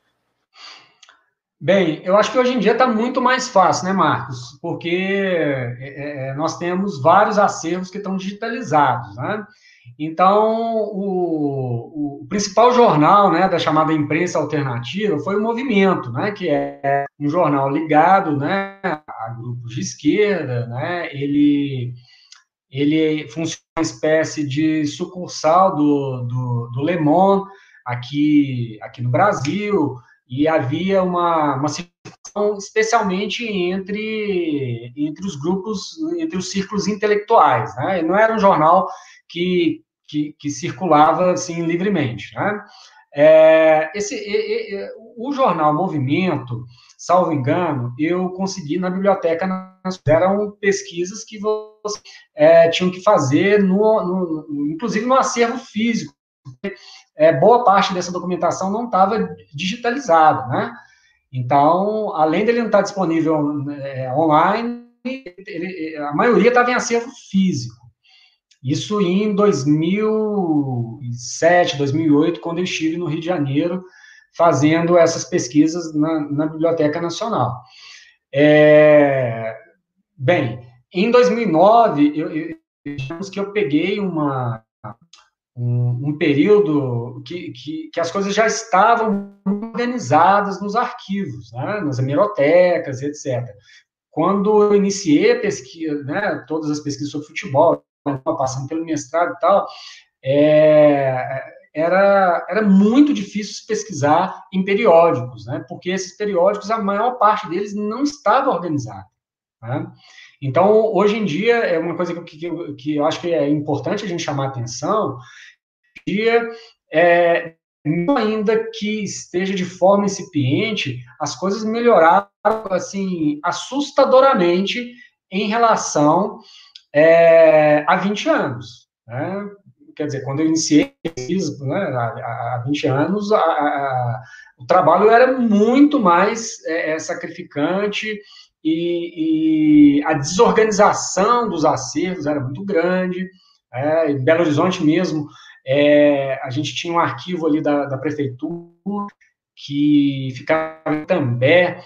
Bem, eu acho que hoje em dia está muito mais fácil, né, Marcos? Porque é, é, nós temos vários acervos que estão digitalizados, né? Então, o, o, principal jornal né, da chamada imprensa alternativa foi o Movimento, né, que é um jornal ligado né, a grupos de esquerda. Né, ele, ele funciona uma espécie de sucursal do, do, do Le Monde aqui, aqui no Brasil, e havia uma, uma situação especialmente entre, entre os grupos, entre os círculos intelectuais. Né, não era um jornal que, que, que circulava assim livremente. Né? É, esse, o jornal Movimento, salvo engano, eu consegui na biblioteca, eram pesquisas que você é, tinham que fazer, no, no, inclusive no acervo físico. É, boa parte dessa documentação não estava digitalizada, né? Então, além dele não estar disponível é, online, ele, a maioria estava em acervo físico. Isso em 2007, 2008, quando eu estive no Rio de Janeiro fazendo essas pesquisas na, na Biblioteca Nacional. É, bem, em 2009, eu, digamos que eu peguei uma, um, um período que, que, que, as coisas já estavam organizadas nos arquivos, né, nas hemerotecas, etc. Quando eu iniciei a pesquisa, né, todas as pesquisas sobre futebol, passando pelo mestrado e tal, é, era, era muito difícil pesquisar em periódicos, né? Porque esses periódicos, a maior parte deles não estava organizada. Né? Então, hoje em dia, é uma coisa que, que, que eu acho que é importante a gente chamar a atenção, dia, é, ainda que esteja de forma incipiente, as coisas melhoraram, assim, assustadoramente em relação é, há 20 anos. Né? quer dizer, quando eu iniciei né, há, há 20 anos, a, a, o trabalho era muito mais é, é, sacrificante e, e, a desorganização dos acervos era muito grande. É, em Belo Horizonte mesmo, é, a gente tinha um arquivo ali da, da prefeitura que ficava em També,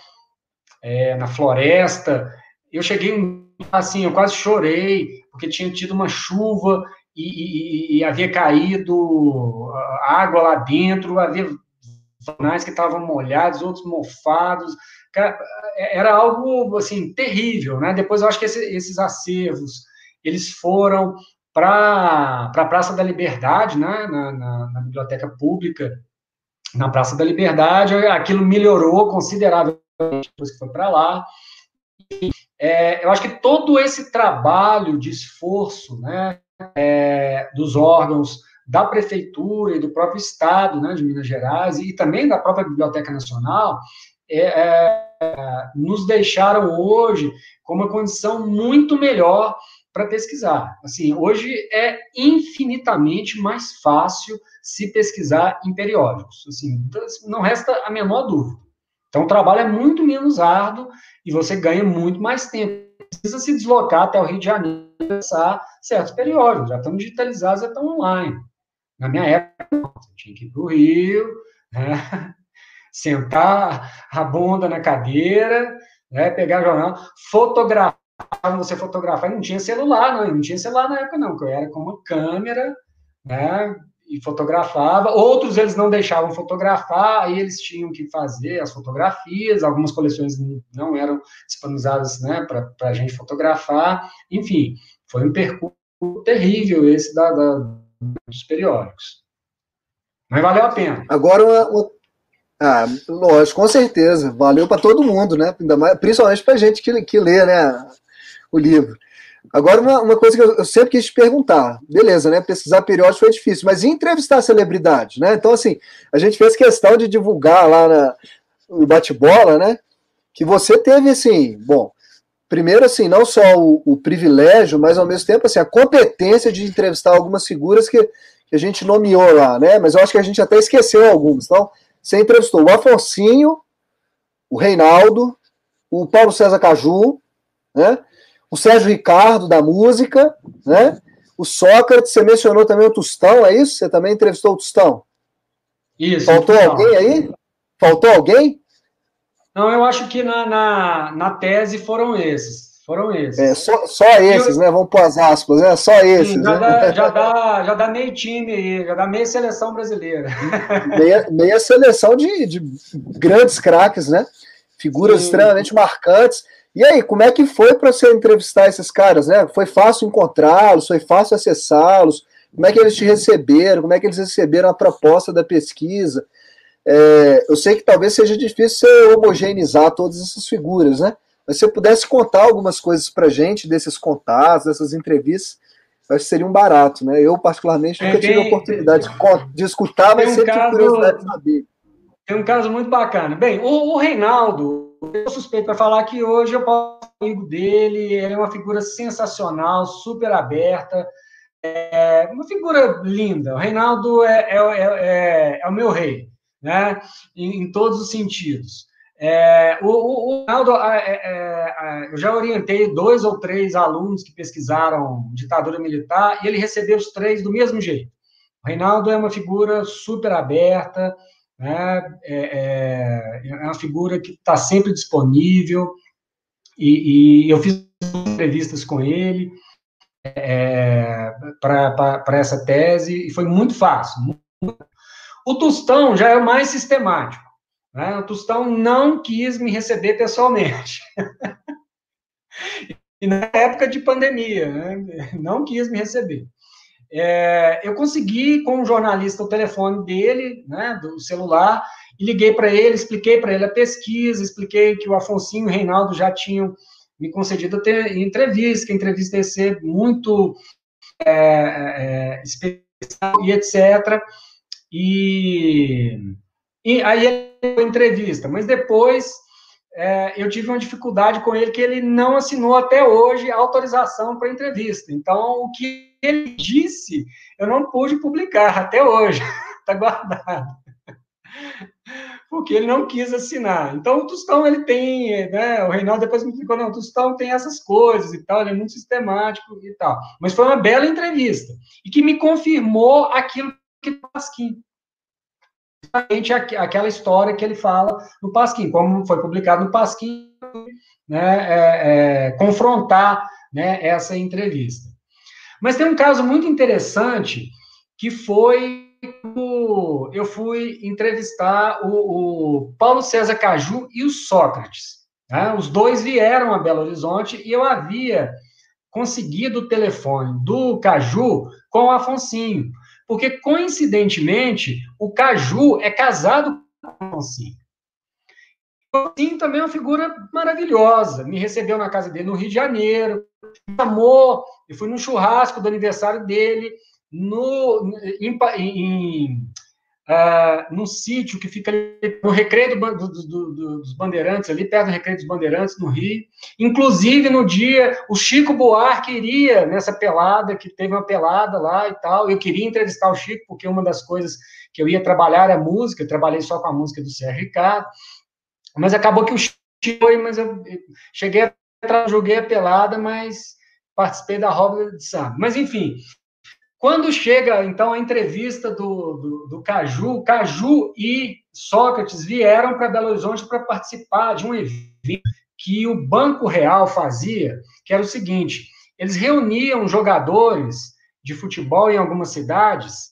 é, na floresta. Eu cheguei assim, eu quase chorei, porque tinha tido uma chuva e, e, e havia caído água lá dentro, havia jornais que estavam molhados, outros mofados. Era algo, assim, terrível, né? Depois eu acho que esse, esses acervos, eles foram para a Praça da Liberdade, né? Na, na, na, Biblioteca Pública, na Praça da Liberdade, aquilo melhorou consideravelmente depois que foi para lá. É, eu acho que todo esse trabalho de esforço né, é, dos órgãos da prefeitura e do próprio estado né, de Minas Gerais e também da própria Biblioteca Nacional é, é nos deixaram hoje com uma condição muito melhor para pesquisar. Assim, hoje é infinitamente mais fácil se pesquisar em periódicos. Assim, não resta a menor dúvida. Então, o trabalho é muito menos árduo e você ganha muito mais tempo. Precisa se deslocar até o Rio de Janeiro para acessar certos periódicos. Já estão digitalizados, já estão online. Na minha época, você tinha que ir para o Rio, né? sentar a bunda na cadeira, né? pegar jornal, fotografar, você fotografar, não tinha celular, não, não tinha celular na época, não, que eu era com uma câmera, né? e fotografava. Outros eles não deixavam fotografar, aí eles tinham que fazer as fotografias. Algumas coleções não eram disponibilizadas né, para a gente fotografar. Enfim, foi um percurso terrível esse da, da dos periódicos. Mas valeu a pena. Agora, uma, uma... Ah, lógico, com certeza. Valeu para todo mundo, né? Ainda mais, principalmente para gente que, que lê né, o livro. Agora, uma, uma coisa que eu, sempre quis te perguntar, beleza, né? Pesquisar periódico foi difícil, mas e entrevistar celebridade, né? Então, assim, a gente fez questão de divulgar lá na, no bate-bola, né? Que você teve, assim, bom, primeiro, assim, não só o, o, privilégio, mas ao mesmo tempo, assim, a competência de entrevistar algumas figuras que, que a gente nomeou lá, né? Mas eu acho que a gente até esqueceu algumas. Então, você entrevistou o Afonsinho, o Reinaldo, o Paulo César Caju, né? O Sérgio Ricardo da música, né? O Sócrates, você mencionou também o Tostão, é isso? Você também entrevistou o Tostão? Isso. Faltou alguém aí? Faltou alguém? Não, eu acho que na, na, na tese foram esses. Foram esses. É, só, só esses, eu... né? Vamos pôr as aspas, né? Só esses. Sim, já, né? dá, já, dá, já dá meio time aí, já dá meia seleção brasileira. Meia, meia seleção de, de grandes craques, né? Figuras Sim. extremamente marcantes. E aí, como é que foi para você entrevistar esses caras, né? Foi fácil encontrá-los, foi fácil acessá-los? Como é que eles te receberam? Como é que eles receberam a proposta da pesquisa? É, eu sei que talvez seja difícil você homogeneizar todas essas figuras, né? Mas se você pudesse contar algumas coisas para gente desses contatos, dessas entrevistas, acho que seria um barato, né? Eu, particularmente, nunca é, tive a oportunidade de, de escutar, mas um sempre caso, tive curiosidade de saber. Tem um caso muito bacana. Bem, o, o Reinaldo, eu suspeito para falar que hoje eu posso ser amigo dele, ele é uma figura sensacional, super aberta, é uma figura linda. O Reinaldo é, é, é, é, é o meu rei, né? Em, em todos os sentidos. É, o, o, o, Reinaldo, é, é, eu já orientei dois ou três alunos que pesquisaram ditadura militar e ele recebeu os três do mesmo jeito. O Reinaldo é uma figura super aberta, né? é, é, é uma figura que está sempre disponível, e, e, eu fiz entrevistas com ele é, para essa tese, e foi muito fácil. O Tostão já é mais sistemático. Né? O Tostão não quis me receber pessoalmente. e na época de pandemia, né? não quis me receber. É, eu consegui, com o um jornalista, o telefone dele, né, do celular, e liguei para ele, expliquei para ele a pesquisa, expliquei que o Afonso e o Reinaldo já tinham me concedido entrevista, que a entrevista ia ser muito é, é, especial e etc. E, e aí ele entrevista, mas depois é, eu tive uma dificuldade com ele que ele não assinou até hoje a autorização para entrevista. Então, o que ele disse, eu não pude publicar até hoje. Está guardado. Porque ele não quis assinar. Então, o Tostão, ele tem, né, o Reinaldo depois me explicou, não, o Tostão tem essas coisas e tal, ele é muito sistemático e tal. Mas foi uma bela entrevista. E que me confirmou aquilo que o Pasquim justamente aquela história que ele fala no Pasquim, como foi publicado no Pasquim, né, é, é, confrontar né, essa entrevista. Mas tem um caso muito interessante que foi o, eu fui entrevistar o, o, Paulo César Caju e o Sócrates. Né? Os dois vieram a Belo Horizonte e eu havia conseguido o telefone do Caju com o Afonsinho. Porque, coincidentemente, o Caju é casado com o Alfonsinho. O Alfonsinho também é uma figura maravilhosa. Me recebeu na casa dele no Rio de Janeiro, me chamou, eu fui no churrasco do aniversário dele, no, em, em uh, num sítio que fica ali, no Recreio do, do, do, dos Bandeirantes, ali perto do Recreio dos Bandeirantes, no Rio. Inclusive, no dia, o Chico Buarque iria nessa pelada, que teve uma pelada lá e tal. Eu queria entrevistar o Chico, porque uma das coisas que eu ia trabalhar é música, eu trabalhei só com a música do Sérgio Ricardo. Mas acabou que o Chico foi, mas eu cheguei a joguei a pelada, mas participei da roda de samba. Mas, enfim, quando chega, então, a entrevista do, do, do Caju, Caju e Sócrates vieram para Belo Horizonte para participar de um evento que o Banco Real fazia, que era o seguinte: eles reuniam jogadores de futebol em algumas cidades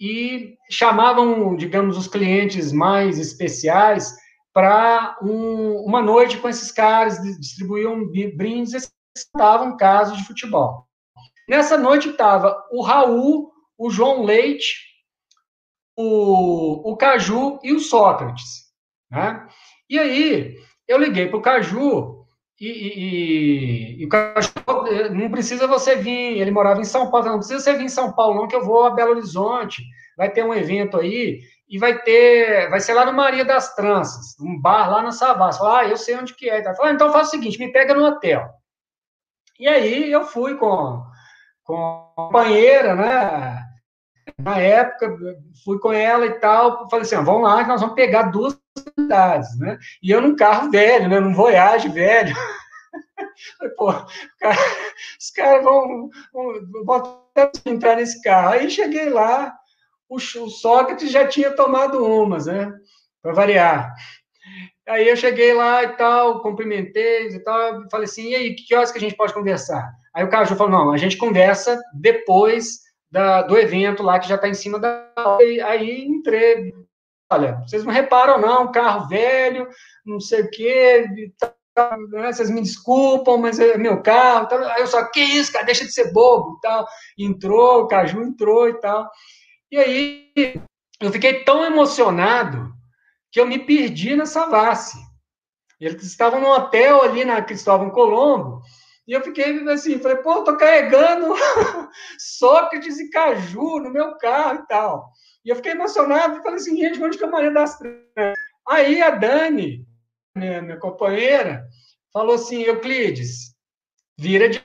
e chamavam, digamos, os clientes mais especiais para um, uma noite com esses caras, distribuíam brindes e estavam casos de futebol. Nessa noite estava o Raul, o João Leite, o, o Caju e o Sócrates. Né? E aí, eu liguei para o Caju e, e, e, o Caju, não precisa você vir, ele morava em São Paulo, não precisa você vir em São Paulo, não, que eu vou a Belo Horizonte, vai ter um evento aí, e vai ter, vai ser lá no Maria das Tranças, um bar lá na Savassi. Ah, eu sei onde que é. Falei, ah, então faz o seguinte, me pega no hotel. E aí eu fui com companheira, né? Na época, fui com ela e tal, falei assim, vamos lá, que nós vamos pegar duas cidades, né? E eu num carro velho, né? Num Voyage velho. Pô, cara, os caras vão, vão, vão entrar nesse carro. Aí cheguei lá, o, o Sócrates já tinha tomado umas, né? Para variar. Aí eu cheguei lá e tal, cumprimentei e tal, falei assim, e aí, que horas que a gente pode conversar? Aí o Caju falou, não, a gente conversa depois da, do evento lá, que já está em cima da... Aí entrei, olha, vocês não reparam não, carro velho, não sei o quê, né, vocês me desculpam, mas é meu carro, aí eu só, que isso, cara, deixa de ser bobo, tal, entrou, o Caju entrou e tal, e aí eu fiquei tão emocionado que eu me perdi na Savassi. Eles estavam no hotel ali na Cristóvão Colombo, e eu fiquei assim, falei, pô, tô carregando Sócrates e Caju no meu carro e tal. E eu fiquei emocionado e falei assim, gente, onde que é Maria das Trevas? Aí a Dani, minha, minha companheira, falou assim, Euclides, vira de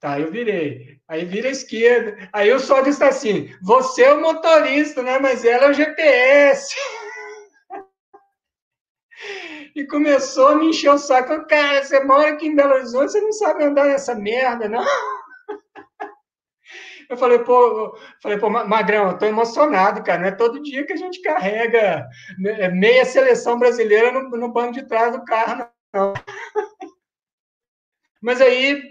Tá, eu virei. Aí vira esquerda. Aí o Sócrates está assim, você é o motorista, né? Mas ela é o GPS. e começou a me encher o saco. Cara, você mora aqui em Belo Horizonte, você não sabe andar nessa merda, não? Eu falei, pô, falei, pô, Magrão, eu tô emocionado, cara. Não é todo dia que a gente carrega né, meia seleção brasileira no, no banco de trás do carro, não. Mas aí,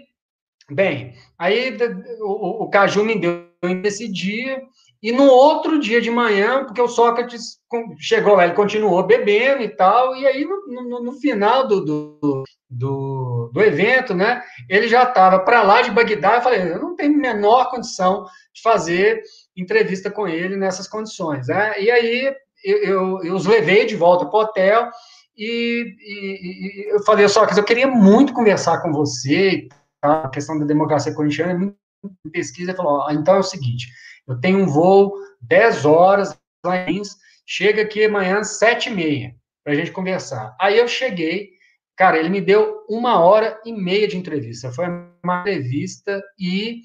bem, aí o, o Caju me deu esse dia, e no outro dia de manhã, porque o Sócrates chegou ele continuou bebendo e tal, e aí no, no, no final do, do, do, do, evento, né, ele já estava para lá de Bagdá, eu falei, eu não tenho a menor condição de fazer entrevista com ele nessas condições, né, e aí eu, eu, eu os levei de volta para o hotel, e, e, e, eu falei, Sócrates, eu queria muito conversar com você, a questão da democracia corintiana, é muito pesquisa, ele falou, então é o seguinte, eu tenho um voo 10 horas lá em chega aqui amanhã 7 e meia para a gente conversar. Aí eu cheguei Cara, ele me deu uma hora e meia de entrevista. Foi uma entrevista e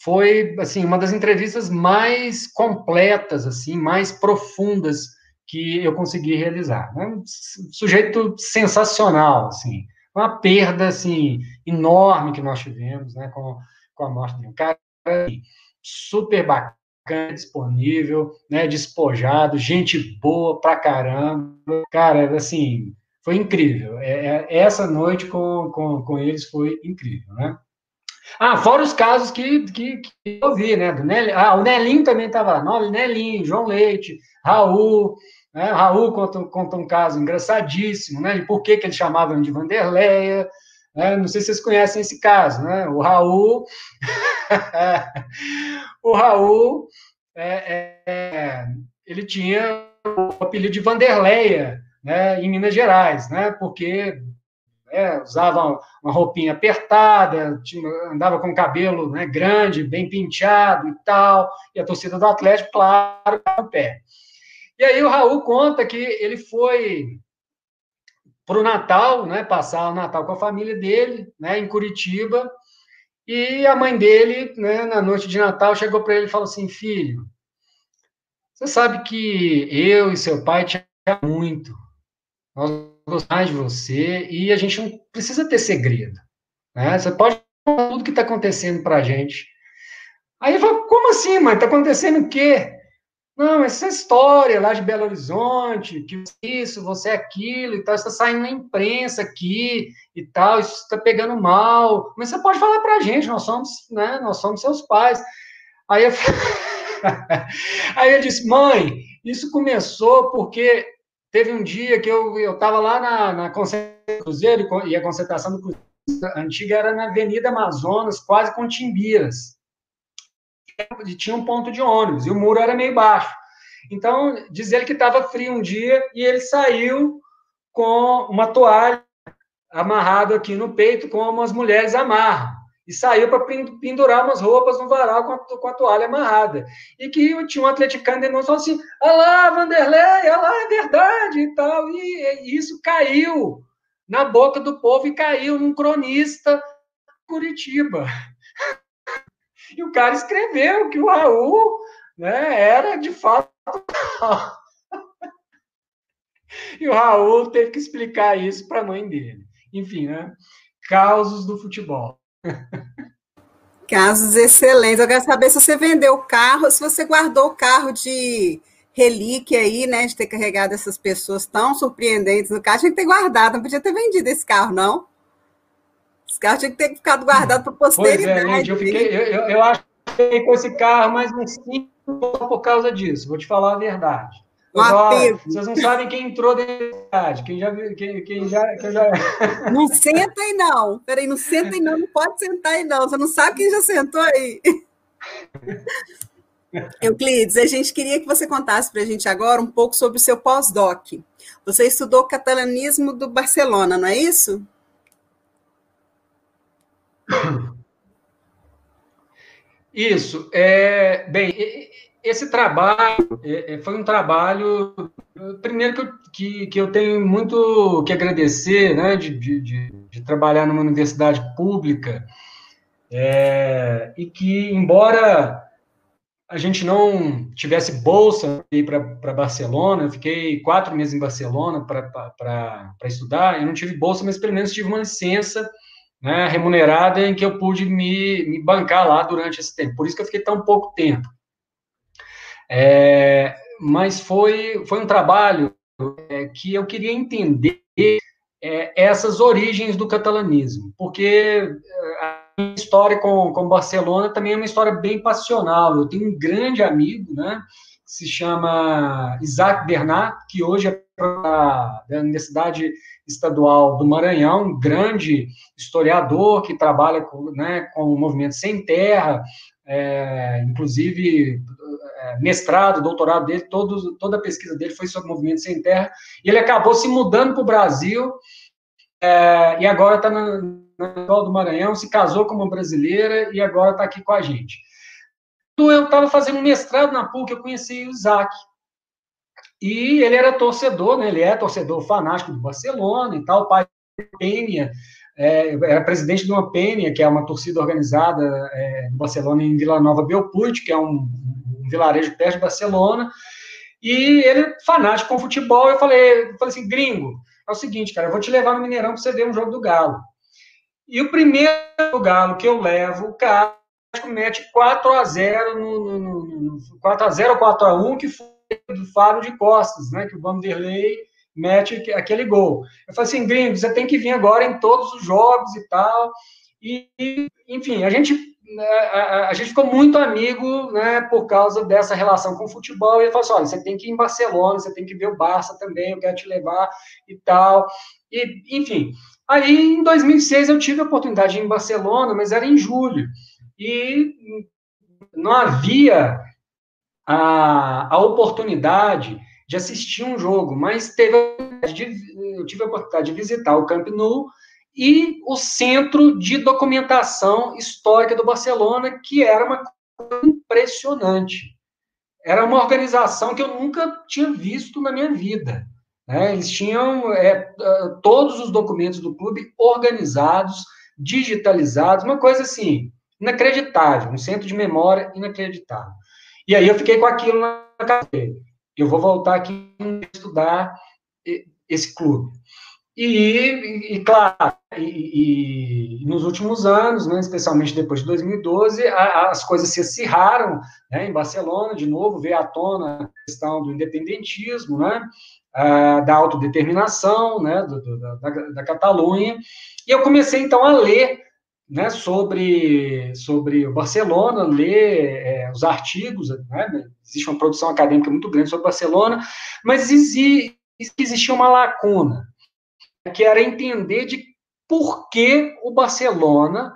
foi assim uma das entrevistas mais completas, assim, mais profundas que eu consegui realizar. Um sujeito sensacional, assim, uma perda assim enorme que nós tivemos, né, com, com a morte dele. Um cara super bacana, disponível, né, despojado, gente boa pra caramba. Cara, assim, foi incrível. É, é, essa noite com, com, com eles foi incrível, né? Ah, fora os casos que, que, que eu vi, né? Do Nel, ah, o Nelinho também estava lá. O Nelinho, João Leite, Raul. Né? Raul conta, conta um caso engraçadíssimo, né? De por que, que eles chamavam de Vanderleia. Né? Não sei se vocês conhecem esse caso, né? O Raul. o Raul, é, é, ele tinha o apelido de Vanderleia, né? Em Minas Gerais, né? Porque é, usava uma roupinha apertada, tinha, andava com o cabelo né, grande, bem penteado e tal, e a torcida do Atlético, claro, no pé. E aí o Raul conta que ele foi para o Natal, né, passar o Natal com a família dele, né, em Curitiba, e a mãe dele, né, na noite de Natal, chegou para ele e falou assim, filho, você sabe que eu e seu pai te amam muito, nós gostamos de você e a gente não precisa ter segredo. Né? Você pode falar tudo que está acontecendo para a gente. Aí ele fala, como assim, mãe? Está acontecendo o quê? Não, essa história lá de Belo Horizonte, que isso, você é aquilo e tal, está saindo na imprensa aqui e tal, isso está pegando mal. Mas você pode falar para a gente, nós somos, né, nós somos seus pais. Aí eu, Aí eu disse, mãe, isso começou porque Teve um dia que eu estava lá na, na concentração do Cruzeiro, e a concentração do Cruzeiro antiga era na Avenida Amazonas, quase com Timbiras. E tinha um ponto de ônibus, e o muro era meio baixo. Então, diz ele que estava frio um dia, e ele saiu com uma toalha amarrado aqui no peito, como as mulheres amarram e saiu para pendurar umas roupas no varal com a, com a, toalha amarrada. E que tinha um atleticano de falou assim: olha lá, Vanderlei, olha lá, é verdade e tal. E, e, isso caiu na boca do povo e caiu num cronista Curitiba. E o cara escreveu que o Raul né, era de fato. e o Raul teve que explicar isso para a mãe dele. Enfim, né? Causos do futebol. Casos excelentes. Eu quero saber se você vendeu o carro, se você guardou o carro de relíquia aí, né? De ter carregado essas pessoas tão surpreendentes no carro. Tinha que ter guardado, não podia ter vendido esse carro, não. Esse carro tinha que ter ficado guardado para posteridade. Pois é, gente, eu, fiquei, eu, eu, eu fiquei com esse carro mais uns cinco por causa disso, vou te falar a verdade. Um vocês não sabem quem entrou dentro da cidade, quem já, quem, quem já, quem já... Não senta aí, não. Peraí, não senta aí, não. Não pode sentar aí, não. Você não sabe quem já sentou aí. Euclides, a gente queria que você contasse para a gente agora um pouco sobre o seu pós-doc. Você estudou catalanismo do Barcelona, não é isso? Isso. É, bem, esse trabalho é, é, foi um trabalho, primeiro que eu, que, que eu tenho muito que agradecer, né, de, de, de trabalhar numa universidade pública, é, e que, embora a gente não tivesse bolsa para Barcelona, eu fiquei quatro meses em Barcelona para estudar, eu não tive bolsa, mas pelo menos tive uma licença né, remunerada em que eu pude me, me bancar lá durante esse tempo. Por isso que eu fiquei tão pouco tempo. É, mas foi, foi um trabalho é, que eu queria entender é, essas origens do catalanismo, porque é, a história com, com Barcelona também é uma história bem passional. Eu tenho um grande amigo, né, que se chama Isaac Bernat, que hoje é da Universidade Estadual do Maranhão, um grande historiador que trabalha com, né, com o movimento Sem Terra, é, inclusive é, mestrado, doutorado dele, todo, toda a pesquisa dele foi sobre movimento sem terra, e ele acabou se mudando para o Brasil, é, e agora está na, na do Maranhão, se casou com uma brasileira, e agora está aqui com a gente. Quando eu estava fazendo mestrado na PUC, eu conheci o Isaac. E ele era torcedor, né? Ele é torcedor fanático do Barcelona e tal. O pai Penha é, era presidente de uma Penha, que é uma torcida organizada é, do Barcelona em Vila Nova Belpuit, que é um, um vilarejo perto de Barcelona. E ele fanático com futebol. Eu falei, eu falei assim, gringo, é o seguinte, cara, eu vou te levar no Mineirão para você ver um jogo do Galo. E o primeiro Galo que eu levo, o cara mete 4 a 0 no, no, no 4 a 0 ou 4 a 1 que foi do Fábio de Costas, né, que o Vanderlei mete aquele gol. Eu falei assim, gringo, você tem que vir agora em todos os jogos e tal. E, enfim, a gente né, a, a, gente ficou muito amigo, né, por causa dessa relação com o futebol. E ele falou assim: olha, você tem que ir em Barcelona, você tem que ver o Barça também, eu quero te levar e tal. E, enfim, aí em 2006 eu tive a oportunidade de ir em Barcelona, mas era em julho. E não havia a, a oportunidade de assistir um jogo, mas teve, eu tive a oportunidade de visitar o Camp Nou e o Centro de Documentação Histórica do Barcelona, que era uma coisa impressionante. Era uma organização que eu nunca tinha visto na minha vida. Né? Eles tinham é, todos os documentos do clube organizados, digitalizados, uma coisa assim, inacreditável, um centro de memória inacreditável. E aí eu fiquei com aquilo na cabeça. Eu vou voltar aqui estudar esse clube. E, e claro, e, e, nos últimos anos, né, especialmente depois de 2012, a, as coisas se acirraram né, em Barcelona, de novo, veio à tona a questão do independentismo, né, a, da autodeterminação né, do, do, da, da Catalunha, e eu comecei então a ler né, sobre, sobre o Barcelona, ler é, os artigos, né, existe uma produção acadêmica muito grande sobre Barcelona, mas exi, existia uma lacuna, que era entender de por que o Barcelona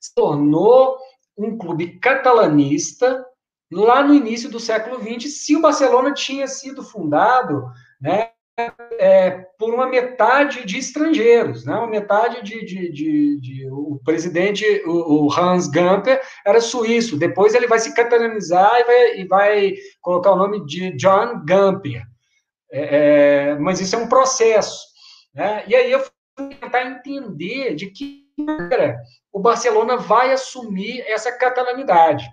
se tornou um clube catalanista lá no início do século XX, se o Barcelona tinha sido fundado né, é, por uma metade de estrangeiros, né? uma metade de, de, de, de o presidente, o, o, Hans Gamper, era suíço, depois ele vai se catalanizar e vai, e vai colocar o nome de John Gamper, é, é, mas isso é um processo, né? e aí eu fui tentar entender de que maneira o Barcelona vai assumir essa catalanidade.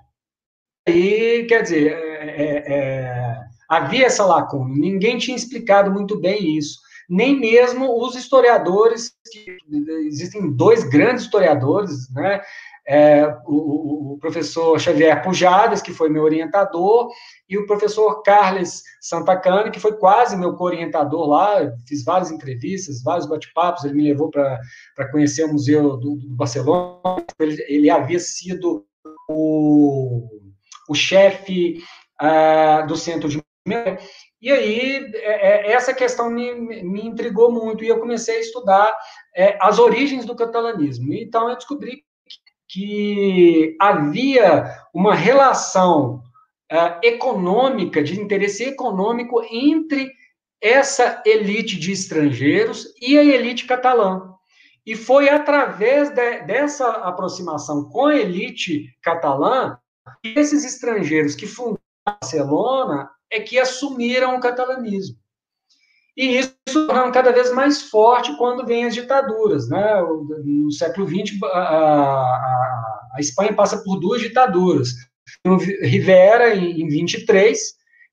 E, quer dizer, é, é, é havia essa lacuna, ninguém tinha explicado muito bem isso, nem mesmo os historiadores, que, existem dois grandes historiadores, né, é, o, o, professor Xavier Pujadas, que foi meu orientador, e o professor Carles Santacana, que foi quase meu co-orientador lá, fiz várias entrevistas, vários bate-papos, ele me levou para conhecer o Museu do, do Barcelona, ele, ele, havia sido o, o chefe uh, do Centro de e aí, é, é, essa questão me, me intrigou muito e eu comecei a estudar é, as origens do catalanismo. Então, eu descobri que havia uma relação é, econômica, de interesse econômico entre essa elite de estrangeiros e a elite catalã. E foi através de, dessa aproximação com a elite catalã que esses estrangeiros que fundaram Barcelona é que assumiram o catalanismo. E isso torna cada vez mais forte quando vem as ditaduras. Né? No século XX, a, a, a Espanha passa por duas ditaduras. No Rivera, em, em 23,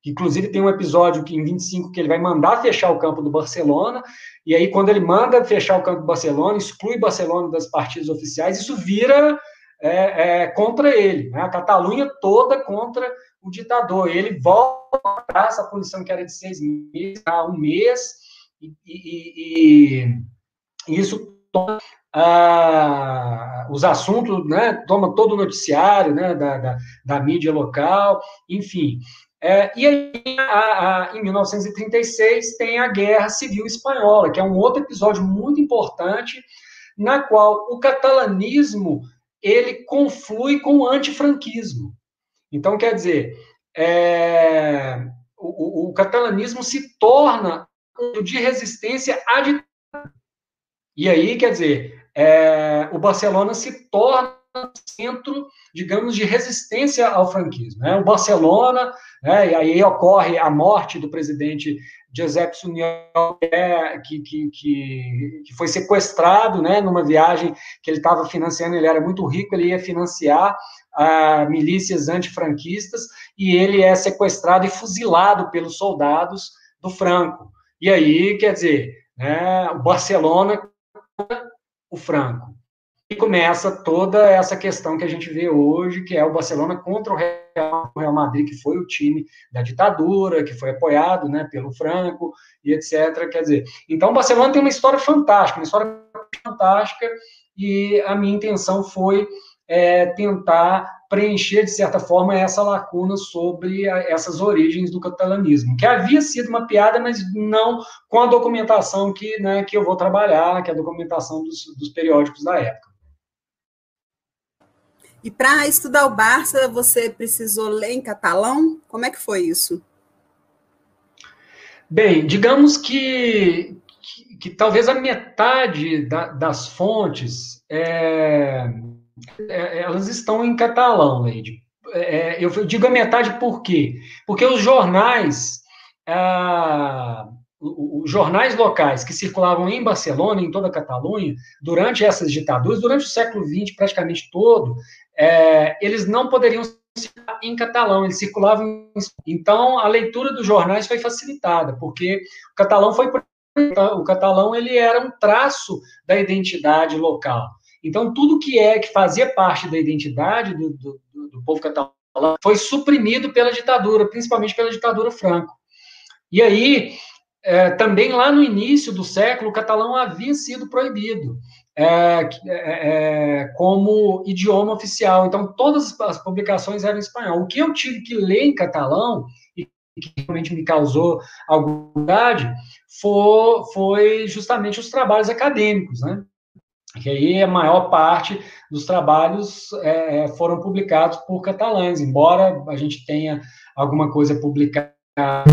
que inclusive tem um episódio que, em 25 que ele vai mandar fechar o campo do Barcelona, e aí quando ele manda fechar o campo do Barcelona, exclui Barcelona das partidas oficiais, isso vira é, é, contra ele. Né? A Catalunha toda contra o ditador. Ele volta para essa punição que era de seis meses a um mês, e, e, e isso toma ah, os assuntos, né, toma todo o noticiário né, da, da, da mídia local, enfim. É, e aí, a, a, em 1936, tem a Guerra Civil Espanhola, que é um outro episódio muito importante, na qual o catalanismo ele conflui com o antifranquismo. Então, quer dizer, é, o, o, catalanismo se torna um de resistência à ditadura. E aí, quer dizer, é, o Barcelona se torna centro, digamos, de resistência ao franquismo. Né? O Barcelona, né, e aí ocorre a morte do presidente Giuseppe Suniol, é, que, que, que, que, foi sequestrado né, numa viagem que ele estava financiando, ele era muito rico, ele ia financiar a milícias antifranquistas, e ele é sequestrado e fuzilado pelos soldados do Franco. E aí, quer dizer, né, o Barcelona o Franco. Começa toda essa questão que a gente vê hoje, que é o Barcelona contra o Real Madrid, que foi o time da ditadura, que foi apoiado né, pelo Franco e etc. Quer dizer, então o Barcelona tem uma história fantástica, uma história fantástica, e a minha intenção foi é, tentar preencher, de certa forma, essa lacuna sobre a, essas origens do catalanismo, que havia sido mapeada, mas não com a documentação que, né, que eu vou trabalhar, que é a documentação dos, dos periódicos da época. E para estudar o Barça, você precisou ler em catalão? Como é que foi isso? Bem, digamos que, que, que talvez a metade da, das fontes é, é, elas estão em catalão, Leide. É, eu digo a metade por quê? Porque os jornais, ah, os jornais locais que circulavam em Barcelona, em toda a Catalunha, durante essas ditaduras, durante o século XX praticamente todo, é, eles não poderiam circular em catalão, eles circulavam em... Então, a leitura dos jornais foi facilitada, porque o catalão foi o catalão ele era um traço da identidade local. Então, tudo que é que fazia parte da identidade do, do, do povo catalão foi suprimido pela ditadura, principalmente pela ditadura Franco. E aí, é, também lá no início do século, o catalão havia sido proibido é, é, é, como idioma oficial. Então, todas as publicações eram em espanhol. O que eu tive que ler em catalão, e que realmente me causou alguma dificuldade, foi, foi justamente os trabalhos acadêmicos, né? que aí a maior parte dos trabalhos é, é, foram publicados por catalães, embora a gente tenha alguma coisa publicada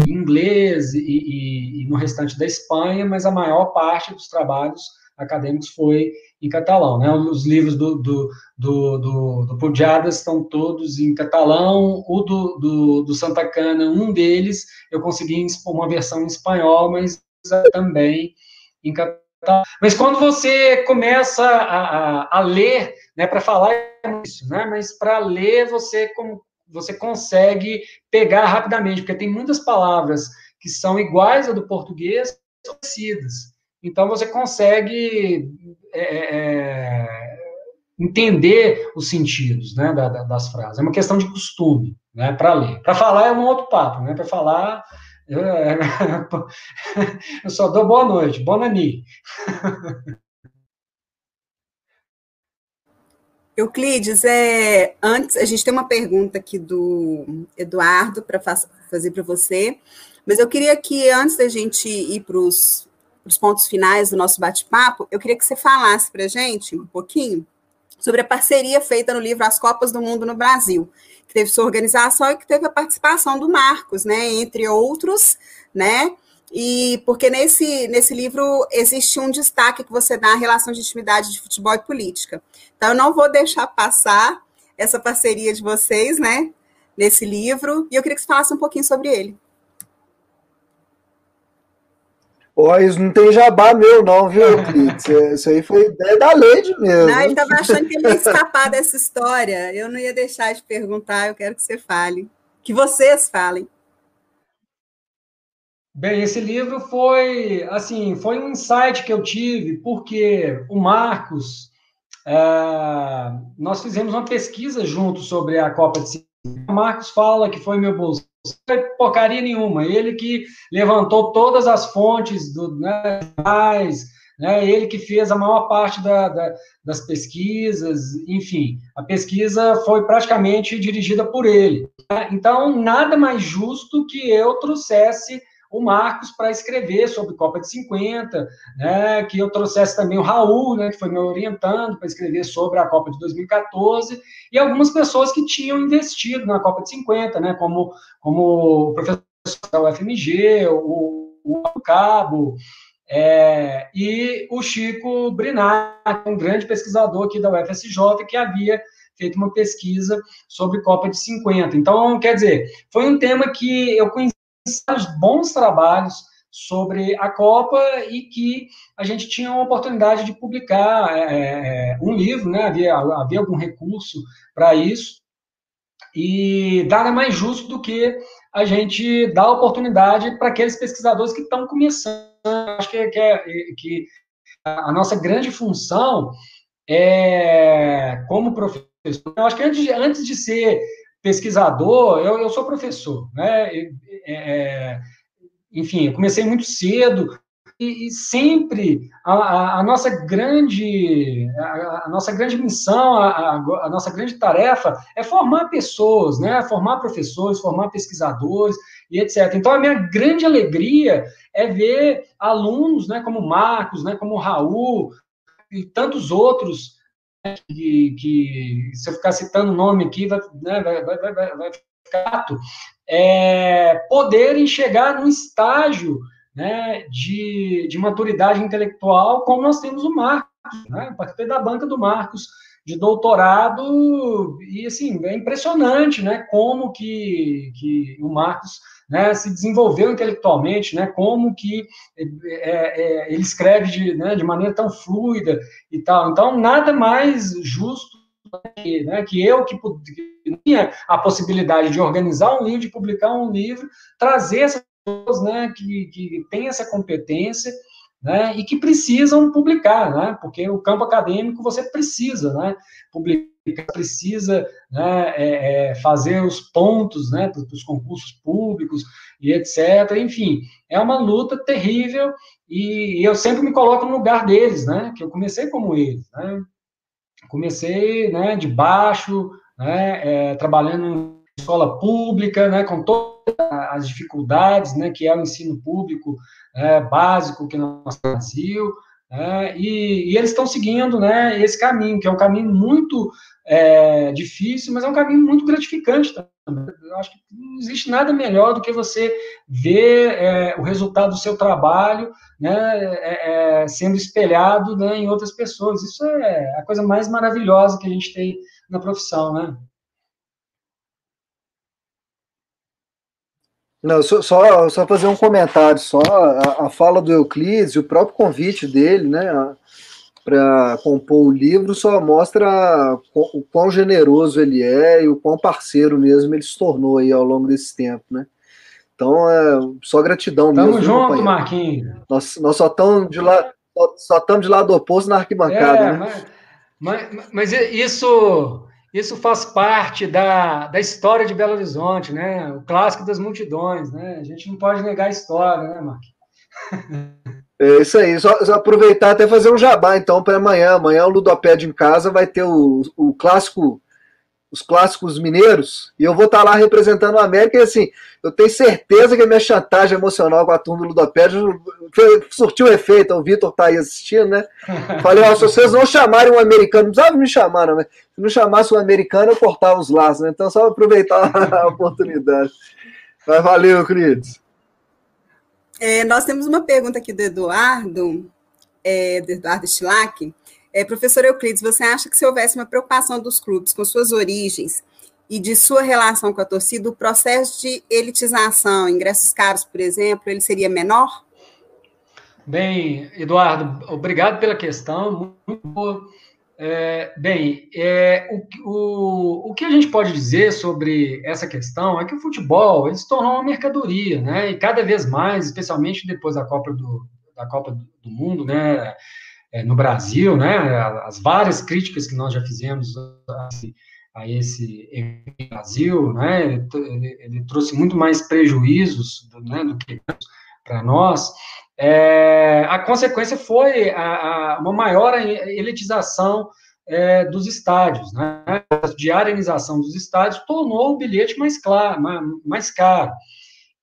inglês e, e, e, no restante da Espanha, mas a maior parte dos trabalhos acadêmicos foi em catalão. Né? Os livros do, do, do, do, do Pujadas estão todos em catalão, o do, do, do Santa Cana, um deles, eu consegui uma versão em espanhol, mas também em catalão? Mas quando você começa a, a, a ler, né, para falar isso, né, mas para ler você, como, você consegue pegar rapidamente, porque tem muitas palavras que são iguais a do português, parecidas. Então você consegue é, é, é, entender os sentidos né, da, da, das frases. É uma questão de costume né, para ler. Para falar é um outro papo, né? Para falar eu, eu só dou boa noite, boa nani. Euclides, é, antes a gente tem uma pergunta aqui do Eduardo para fazer para você, mas eu queria que antes da gente ir para os pontos finais do nosso bate-papo, eu queria que você falasse para a gente um pouquinho sobre a parceria feita no livro As Copas do Mundo no Brasil, que teve sua organização e que teve a participação do Marcos, né, entre outros, né, e porque nesse, nesse livro existe um destaque que você dá à relação de intimidade de futebol e política. Então, eu não vou deixar passar essa parceria de vocês, né, nesse livro, e eu queria que você falasse um pouquinho sobre ele. Ó, isso não tem jabá meu, não, viu, Euclides? Isso aí foi ideia da Lady mesmo. Não, ele estava achando que ele ia escapar dessa história. Eu não ia deixar de perguntar, eu quero que você fale. Que vocês falem. Bem, esse livro foi, assim, foi um insight que eu tive, porque o Marcos, é, nós fizemos uma pesquisa junto sobre a Copa de O Marcos fala que foi meu bolso foi porcaria nenhuma. Ele que levantou todas as fontes do né, né, ele que fez a maior parte da, da, das pesquisas, enfim, a pesquisa foi praticamente dirigida por ele. Né? Então, nada mais justo que eu trouxesse o Marcos para escrever sobre Copa de 50, né, que eu trouxesse também o Raul, né, que foi me orientando para escrever sobre a Copa de 2014, e algumas pessoas que tinham investido na Copa de 50, né, como, como o professor da UFMG, o, o Cabo, É, e o Chico Brinat, um grande pesquisador aqui da UFSJ, que havia feito uma pesquisa sobre Copa de 50. Então, quer dizer, foi um tema que eu conheci bons trabalhos sobre a Copa e que a gente tinha uma oportunidade de publicar é, é um livro, né? havia, havia algum recurso para isso, e nada mais justo do que a gente dar oportunidade para aqueles pesquisadores que estão começando. Acho que, que, é, que a nossa grande função é, como professor, acho que antes, antes de ser pesquisador, eu, eu sou professor, né? É, é, enfim, eu comecei muito cedo e, e sempre a, a, a, nossa grande a, a, nossa grande missão, a, nossa grande tarefa é formar pessoas, né? Formar professores, formar pesquisadores e etc. Então a minha grande alegria é ver alunos, né? Como Marcos, né? Como Raul e tantos outros que, que, se eu ficar citando o nome aqui, vai, né, vai, vai, vai, vai ficar é, poderem chegar num estágio né, de, de maturidade intelectual, como nós temos o Marcos, né? Participei da banca do Marcos de doutorado e assim é impressionante, né? Como que, que o Marcos né, se desenvolveu intelectualmente, né? Como que é, é, ele escreve de, né, de maneira tão fluida e tal. Então nada mais justo que, né, que eu que, que tinha a possibilidade de organizar um livro, de publicar um livro, trazer essas pessoas né, que, que têm essa competência né, e que precisam publicar, né, porque o campo acadêmico você precisa né, publicar, precisa né, é, é, fazer os pontos né, para os concursos públicos e etc. Enfim, é uma luta terrível e, e, eu sempre me coloco no lugar deles, né, que eu comecei como eles. Né, comecei né, de baixo, né, é, trabalhando escola pública, né, com todas as dificuldades, né, que é o ensino público é, básico que nós temos no Brasil, né, e, e, eles estão seguindo, né, esse caminho, que é um caminho muito é, difícil, mas é um caminho muito gratificante também. Eu acho que não existe nada melhor do que você ver é, o resultado do seu trabalho, né, é, é, sendo espelhado né, em outras pessoas. Isso é a coisa mais maravilhosa que a gente tem na profissão, né? Não, só, só, só fazer um comentário, só a, a, fala do Euclides e o próprio convite dele, né, para compor o livro só mostra o quão generoso ele é e o quão parceiro mesmo ele se tornou aí ao longo desse tempo, né. Então, é só gratidão Tamo mesmo. Tamo junto, Marquinhos. Nós, nós só estamos de lado, só estamos de lado oposto na arquibancada, é, né? Mas, mas, mas isso isso faz parte da, da história de Belo Horizonte, né? O clássico das multidões, né? A gente não pode negar a história, né, Mark? É isso aí, só, só aproveitar até fazer um jabá então para amanhã. Amanhã o Ludopédio em casa vai ter o, o clássico os clássicos mineiros, e eu vou estar lá representando o América, e assim, eu tenho certeza que a minha chantagem emocional com a turma do Ludopédio surtiu efeito, o Vitor está aí assistindo, né? Falei, ó, se vocês não chamarem um americano, não precisava me chamar, não, mas se não chamasse um americano, eu cortava os laços, né? Então, só aproveitar a oportunidade. Mas valeu, queridos. É, nós temos uma pergunta aqui do Eduardo, é, do Eduardo Stilac, é, professor Euclides, você acha que se houvesse uma preocupação dos clubes com suas origens e de sua relação com a torcida, o processo de elitização, ingressos caros, por exemplo, ele seria menor? Bem, Eduardo, obrigado pela questão, muito boa. É, bem, é, o, o, o que a gente pode dizer sobre essa questão é que o futebol ele se tornou uma mercadoria, né? E cada vez mais, especialmente depois da Copa do, da Copa do Mundo, né? é, no Brasil, né, as várias críticas que nós já fizemos a, a esse Brasil, né, ele, ele, trouxe muito mais prejuízos né, do que para nós. É, a consequência foi a, a, uma maior elitização é, dos estádios, né? A diarianização dos estádios tornou o bilhete mais, claro, mais, mais caro.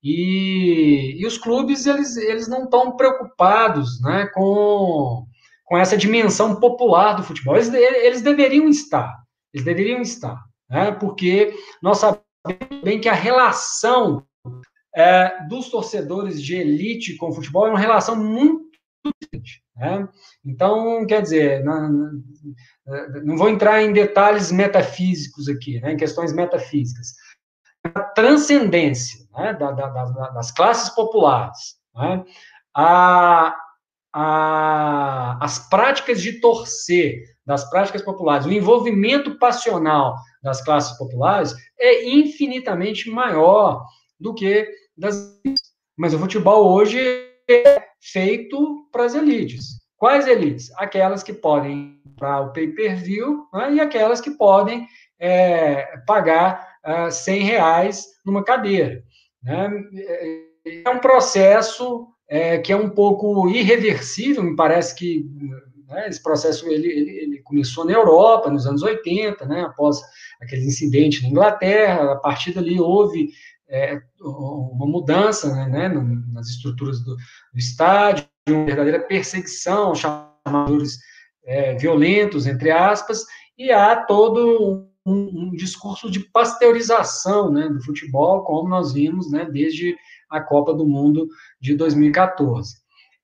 E, e, os clubes, eles, eles não estão preocupados né, com, com essa dimensão popular do futebol. Eles, eles deveriam estar, eles deveriam estar, né? porque nós sabemos bem que a relação é, dos torcedores de elite com o futebol é uma relação muito Né? Então, quer dizer, não, não, vou entrar em detalhes metafísicos aqui, né, em questões metafísicas. A transcendência né, da, da, das classes populares, né, a, a, as práticas de torcer das práticas populares, o envolvimento passional das classes populares é infinitamente maior do que das mas o futebol hoje é feito para as elites. Quais elites? Aquelas que podem para o pay-per-view né, e aquelas que podem é, pagar uh, 100 reais numa cadeira. Né? É um processo é, que é um pouco irreversível, me parece que né, esse processo ele, ele, ele, começou na Europa, nos anos 80, né, após aquele incidente na Inglaterra, a partir dali houve é, uma mudança né, nas estruturas do, do estádio, uma verdadeira perseguição, chamadores é, violentos, entre aspas, e há todo um, um, discurso de pasteurização né, do futebol, como nós vimos né, desde a Copa do Mundo de 2014.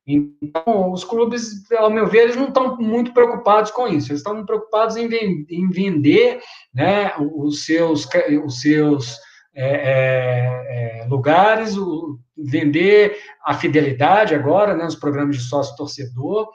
Então, os clubes, ao meu ver, eles não estão muito preocupados com isso, eles estão preocupados em, em vender né, os seus, os seus é, é, é, lugares, o, vender a fidelidade agora, né, os programas de sócio-torcedor,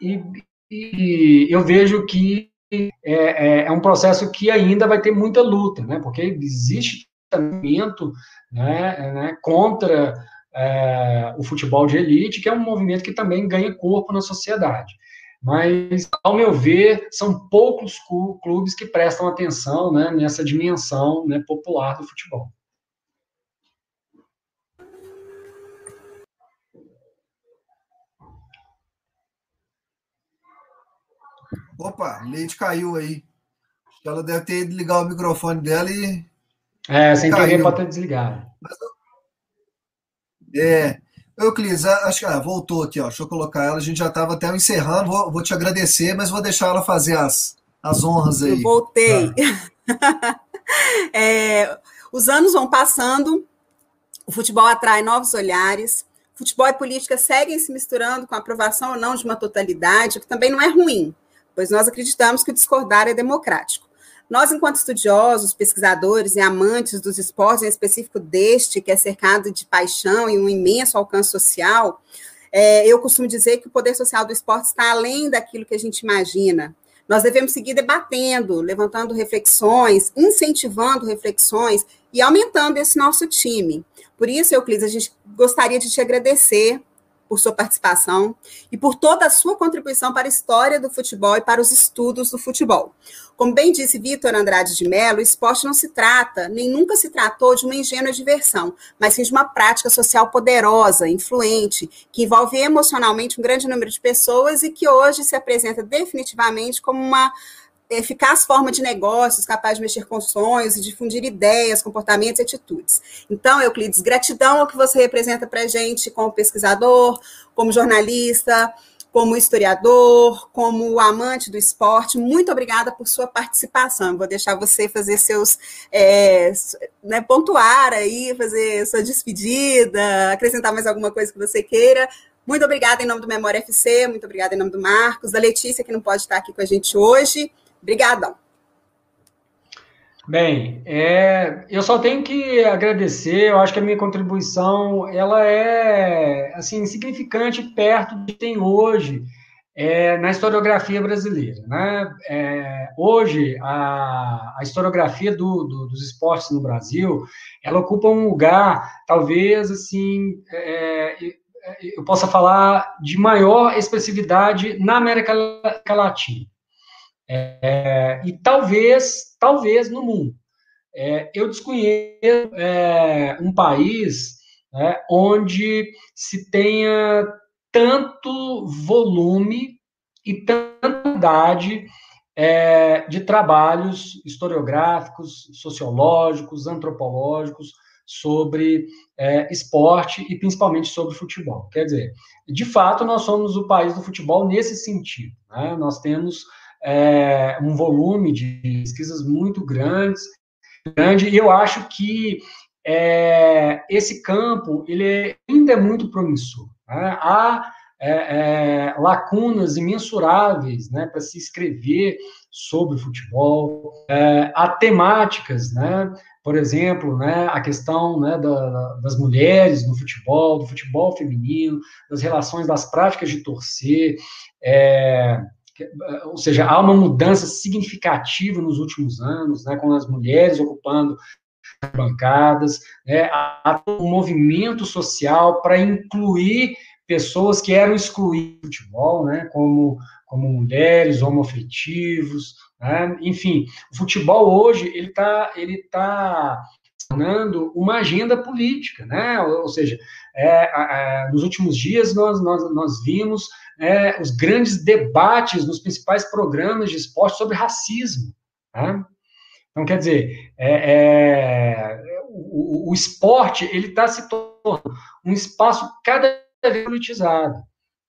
e, e, eu vejo que é, é, é, um processo que ainda vai ter muita luta, né, porque existe movimento né, né, contra é, o futebol de elite, que é um movimento que também ganha corpo na sociedade. Mas, ao meu ver, são poucos clubes que prestam atenção né, nessa dimensão né, popular do futebol. Opa, Leite caiu aí. Acho que ela deve ter ido ligar o microfone dela e. É, sem caiu. querer pode ter desligado. É. Euclides, acho que ah, voltou aqui, ó. Deixa eu colocar ela. A gente já estava até encerrando. Vou, vou, te agradecer, mas vou deixar ela fazer as, as honras aí. Eu voltei. Tá. é, os anos vão passando, o futebol atrai novos olhares. Futebol e política seguem se misturando com a aprovação ou não de uma totalidade, o que também não é ruim, pois nós acreditamos que discordar é democrático. Nós, enquanto estudiosos, pesquisadores e amantes dos esportes, em específico deste, que é cercado de paixão e um imenso alcance social, é, eu costumo dizer que o poder social do esporte está além daquilo que a gente imagina. Nós devemos seguir debatendo, levantando reflexões, incentivando reflexões e aumentando esse nosso time. Por isso, Euclides, a gente gostaria de te agradecer por sua participação e por toda a sua contribuição para a história do futebol e para os estudos do futebol. Como bem disse Vitor Andrade de Mello, o esporte não se trata, nem nunca se tratou de uma ingênua diversão, mas sim de uma prática social poderosa, influente, que envolve emocionalmente um grande número de pessoas e que hoje se apresenta definitivamente como uma eficaz forma de negócios, capaz de mexer com sonhos e difundir ideias, comportamentos e atitudes. Então, Euclides, gratidão ao que você representa para a gente como pesquisador, como jornalista, como historiador, como amante do esporte. Muito obrigada por sua participação. Vou deixar você fazer seus. É, né, pontuar aí, fazer sua despedida, acrescentar mais alguma coisa que você queira. Muito obrigada em nome do Memória FC, muito obrigada em nome do Marcos, da Letícia, que não pode estar aqui com a gente hoje. Obrigadão. Bem, é, eu só tenho que agradecer. Eu acho que a minha contribuição ela é assim significante perto que tem hoje é, na historiografia brasileira. Né? É, hoje a, a historiografia do, do, dos esportes no Brasil ela ocupa um lugar talvez assim é, eu possa falar de maior expressividade na América Latina. É, e talvez, talvez no mundo. É, eu desconheço é, um país né, onde se tenha tanto volume e tanta idade é, de trabalhos historiográficos, sociológicos, antropológicos sobre é, esporte e principalmente sobre futebol. Quer dizer, de fato, nós somos o país do futebol nesse sentido. Né? Nós temos é, um volume de pesquisas muito grandes, grande, e eu acho que é, esse campo ele ainda é muito promissor. Né? Há é, é, lacunas imensuráveis né, para se escrever sobre futebol, é, há temáticas, né, por exemplo, né, a questão né, da, das mulheres no futebol, do futebol feminino, das relações das práticas de torcer, é, ou seja, há uma mudança significativa nos últimos anos, né, com as mulheres ocupando bancadas, né, há um movimento social para incluir pessoas que eram excluídas do futebol, né, como, como mulheres, homoafetivos, né, enfim, o futebol hoje ele está ele tá tornando uma agenda política, né, ou, ou seja, é, é, nos últimos dias nós, nós, nós vimos é, os grandes debates nos principais programas de esporte sobre racismo, né? Então, quer dizer, é, é, o, o, esporte ele está se tornando um espaço cada vez politizado.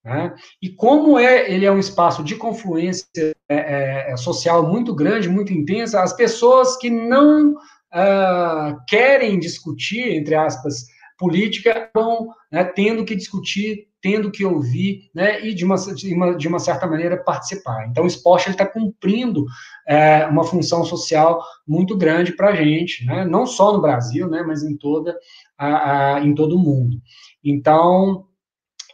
Né? E como é, ele é um espaço de confluência é, é social muito grande, muito intensa, as pessoas que não uh, querem discutir, entre aspas, política, vão né, tendo que discutir, tendo que ouvir, né, e de uma, de uma, de uma certa maneira participar. Então, o esporte está cumprindo é, uma função social muito grande para a gente, né, não só no Brasil, né, mas em, toda a, a, em todo o mundo. Então,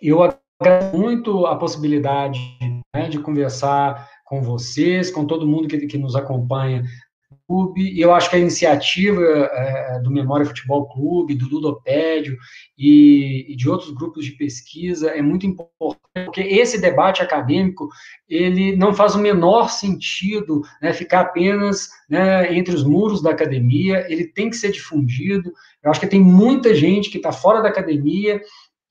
eu agradeço muito a possibilidade né, de conversar com vocês, com todo mundo que, que nos acompanha Clube, e eu acho que a iniciativa é, do Memória Futebol Clube, do Ludopédio e, e, de outros grupos de pesquisa é muito importante, porque esse debate acadêmico, ele não faz o menor sentido né, ficar apenas né, entre os muros da academia, ele tem que ser difundido, eu acho que tem muita gente que está fora da academia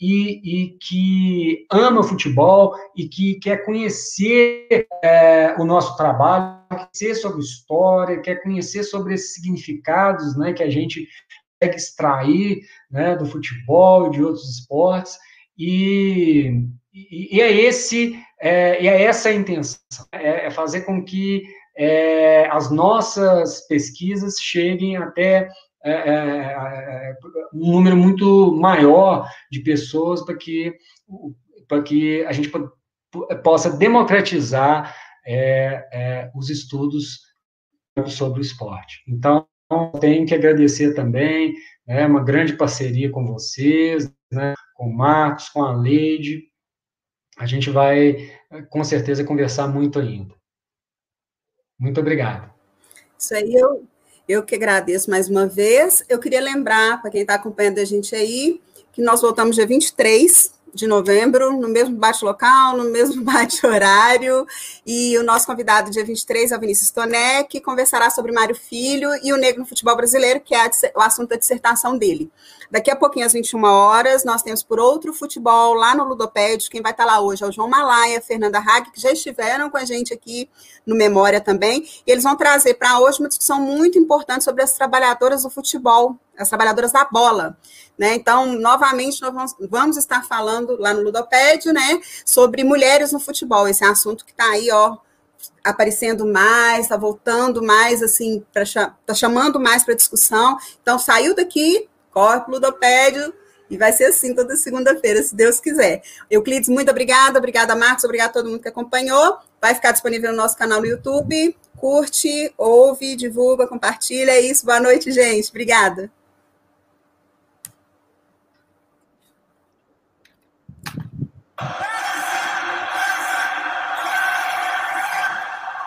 e, e, que ama futebol e que quer conhecer é, o nosso trabalho, quer conhecer sobre história, quer conhecer sobre esses significados né, que a gente consegue extrair né, do futebol e de outros esportes. E, e, e é, esse, é, é essa a intenção, é, é fazer com que é, as nossas pesquisas cheguem até é, é, é, um número muito maior de pessoas para que, que a gente possa democratizar é, é, os estudos sobre o esporte. Então, tenho que agradecer também, né, uma grande parceria com vocês, né, com o Marcos, com a Leide. A gente vai, com certeza, conversar muito ainda. Muito obrigado. Isso aí eu eu que agradeço mais uma vez. Eu queria lembrar, para quem está acompanhando a gente aí, que nós voltamos dia 23 de novembro, no mesmo bate-local, no mesmo bate-horário. E o nosso convidado, dia 23, é o Vinícius que conversará sobre Mário Filho e o negro no futebol brasileiro, que é o assunto da dissertação dele. Daqui a pouquinho, às 21 horas, nós temos por outro futebol lá no Ludopédio. Quem vai estar lá hoje é o João Malaia, Fernanda Hag, que já estiveram com a gente aqui no Memória também. E eles vão trazer para hoje uma discussão muito importante sobre as trabalhadoras do futebol, as trabalhadoras da bola. Né? Então, novamente, nós vamos, vamos estar falando lá no Ludopédio né, sobre mulheres no futebol, esse é assunto que está aí, ó, aparecendo mais, está voltando mais, assim, está chamando mais para discussão. Então, saiu daqui, corre para o Ludopédio, e vai ser assim toda segunda-feira, se Deus quiser. Euclides, muito obrigada, obrigada, Marcos, obrigada a todo mundo que acompanhou. Vai ficar disponível no nosso canal no YouTube. Curte, ouve, divulga, compartilha. É isso. Boa noite, gente. Obrigada. Ah!